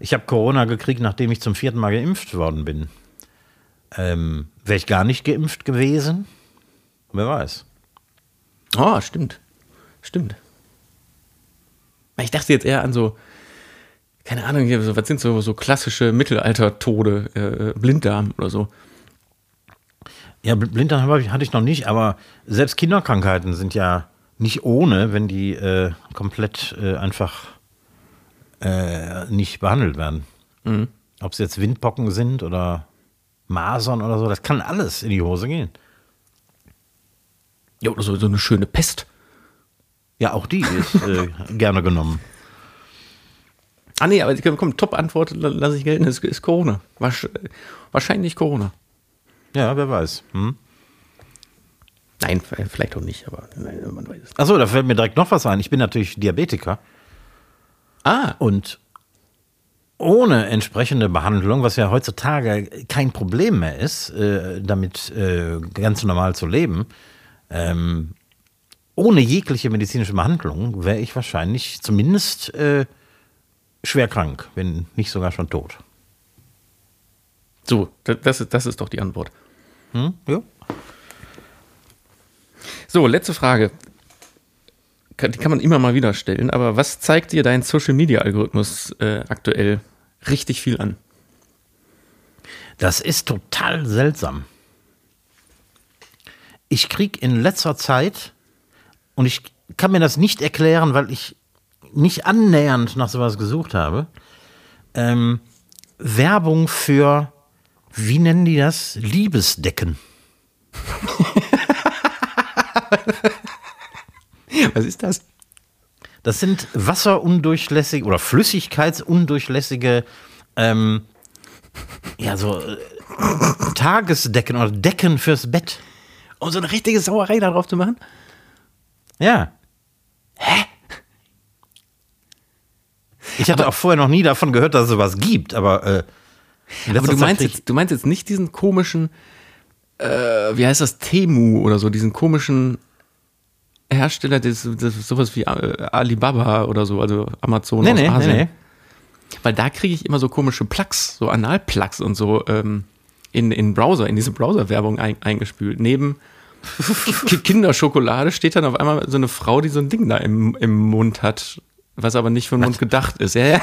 ich habe Corona gekriegt, nachdem ich zum vierten Mal geimpft worden bin. Ähm, Wäre ich gar nicht geimpft gewesen? Wer weiß. Oh, stimmt. Stimmt. Ich dachte jetzt eher an so, keine Ahnung, hier, was sind so, so klassische Mittelalter-Tode, äh, Blinddarm oder so. Ja, Bl- Blinddarm hatte ich noch nicht, aber selbst Kinderkrankheiten sind ja nicht ohne, wenn die äh, komplett äh, einfach äh, nicht behandelt werden. Ob es jetzt Windpocken sind oder Masern oder so, das kann alles in die Hose gehen. Ja, oder so, so eine schöne Pest. Ja, auch die ist äh, gerne genommen. Ah, nee, aber komm, Top-Antwort la- lasse ich gelten, ist, ist Corona. Wahrscheinlich Corona. Ja, wer weiß. Hm? Nein, vielleicht auch nicht, aber nein, man weiß es nicht. Achso, da fällt mir direkt noch was ein. Ich bin natürlich Diabetiker Ah, und ohne entsprechende Behandlung, was ja heutzutage kein Problem mehr ist, äh, damit äh, ganz normal zu leben, ähm, ohne jegliche medizinische Behandlung wäre ich wahrscheinlich zumindest äh, schwer krank, wenn nicht sogar schon tot. so, da- das ist, das ist doch die Antwort. Hm? Ja. So, letzte Frage. Kann- Die kann man immer mal wieder stellen, aber was zeigt dir dein Social-Media-Algorithmus äh, aktuell richtig viel an? Das ist total seltsam. Ich krieg in letzter Zeit, und ich kann mir das nicht erklären, weil ich nicht annähernd nach sowas gesucht habe, ähm, Werbung für, wie nennen die das? Liebesdecken. Was ist das? Das sind wasserundurchlässige oder flüssigkeitsundurchlässige, ähm, ja, so äh, Tagesdecken oder Decken fürs Bett. Um so eine richtige Sauerei da drauf zu machen? Ja. Hä? Ich hatte auch vorher noch nie davon gehört, dass es sowas gibt, aber äh, Aber du meinst, jetzt, du meinst jetzt nicht diesen komischen, äh, wie heißt das, Temu oder so, diesen komischen Hersteller, das, das ist sowas wie äh, Alibaba oder so, also Amazon Nee, aus nee, nee, Asien. nee. Weil da kriege ich immer so komische Plugs, so Analplugs und so ähm, in, in Browser, in diese Browser-Werbung ein, eingespült. Neben Ki- Kinderschokolade steht dann auf einmal so eine Frau, die so ein Ding da im, im Mund hat, was aber nicht für den Mund gedacht ist. Ja, ja.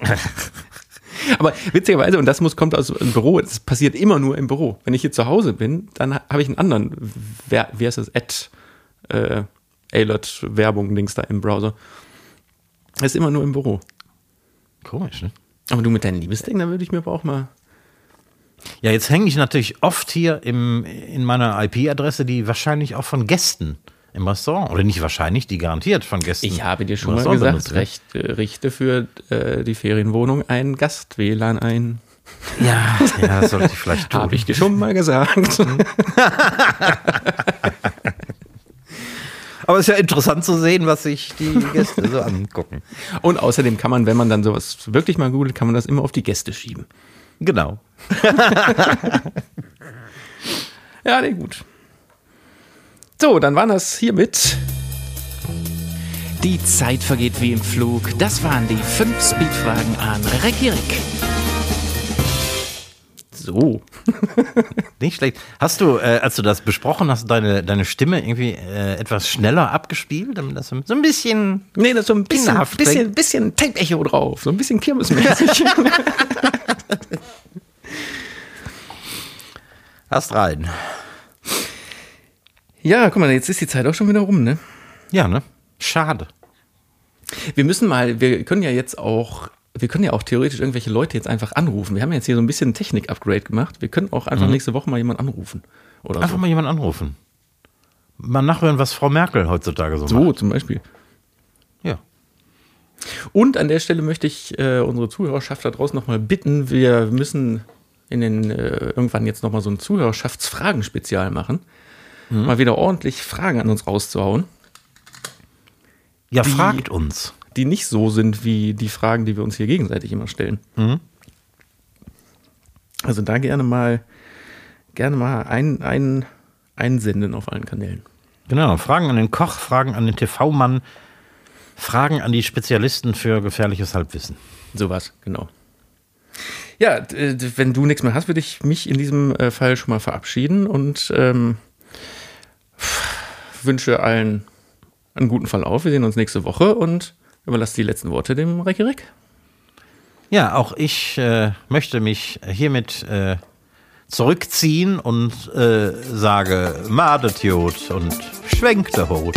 aber witzigerweise, und das muss, kommt aus dem Büro, das passiert immer nur im Büro. Wenn ich hier zu Hause bin, dann ha- habe ich einen anderen, wer, wie heißt das, Ad, äh, Alert-Werbung-Dings da im Browser. Das ist immer nur im Büro. Komisch, ne? Aber du mit deinen Liebesding, da würde ich mir aber auch mal. Ja, jetzt hänge ich natürlich oft hier im, in meiner IP-Adresse, die wahrscheinlich auch von Gästen im Restaurant, oder nicht wahrscheinlich, die garantiert von Gästen. Ich habe dir schon mal gesagt, benutzt werden. recht, äh, richte für äh, die Ferienwohnung ein Gast-WLAN ein. Ja, ja, das sollte ich vielleicht tun. Habe ich dir schon mal gesagt. Aber es ist ja interessant zu sehen, was sich die Gäste so angucken. Und außerdem kann man, wenn man dann sowas wirklich mal googelt, kann man das immer auf die Gäste schieben. Genau. Ja, nee, gut. So, dann waren das hiermit. Die Zeit vergeht wie im Flug. Das waren die fünf Speedfragen an Rekirik. So, Nicht schlecht. Hast du, äh, als du das besprochen hast, deine, deine Stimme irgendwie äh, etwas schneller abgespielt, damit das so ein bisschen. Nee, das ist so ein bisschen, bisschen, bisschen Tape-Echo drauf. So ein bisschen kirmesmäßig. Hast rein. ja, guck mal, jetzt ist die Zeit auch schon wieder rum, ne? Ja, ne? Schade. Wir müssen mal, wir können ja jetzt auch, wir können ja auch theoretisch irgendwelche Leute jetzt einfach anrufen. Wir haben jetzt hier so ein bisschen Technik-Upgrade gemacht. Wir können auch einfach nächste Woche mal jemanden anrufen. Oder Einfach so. mal jemanden anrufen. Mal nachhören, was Frau Merkel heutzutage so, So macht. zum Beispiel. Ja. Und an der Stelle möchte ich äh, unsere Zuhörerschaft da draußen nochmal bitten, wir müssen in den äh, irgendwann jetzt nochmal so ein Zuhörerschaftsfragen-Spezial machen. Mal wieder ordentlich Fragen an uns rauszuhauen, Ja, Die- fragt uns. Die nicht so sind wie die Fragen, die wir uns hier gegenseitig immer stellen. Also da gerne mal gerne mal ein, ein, einsenden auf allen Kanälen. Genau. Fragen an den Koch, Fragen an den TV-Mann, Fragen an die Spezialisten für gefährliches Halbwissen. Sowas, genau. Ja, wenn du nichts mehr hast, würde ich mich in diesem äh, Fall schon mal verabschieden und ähm, wünsche allen einen guten Verlauf. Wir sehen uns nächste Woche und überlasse die letzten Worte dem Recki Rick. Ja, auch ich äh, möchte mich hiermit äh, zurückziehen und äh, sage Madetjod und schwenkte Hut.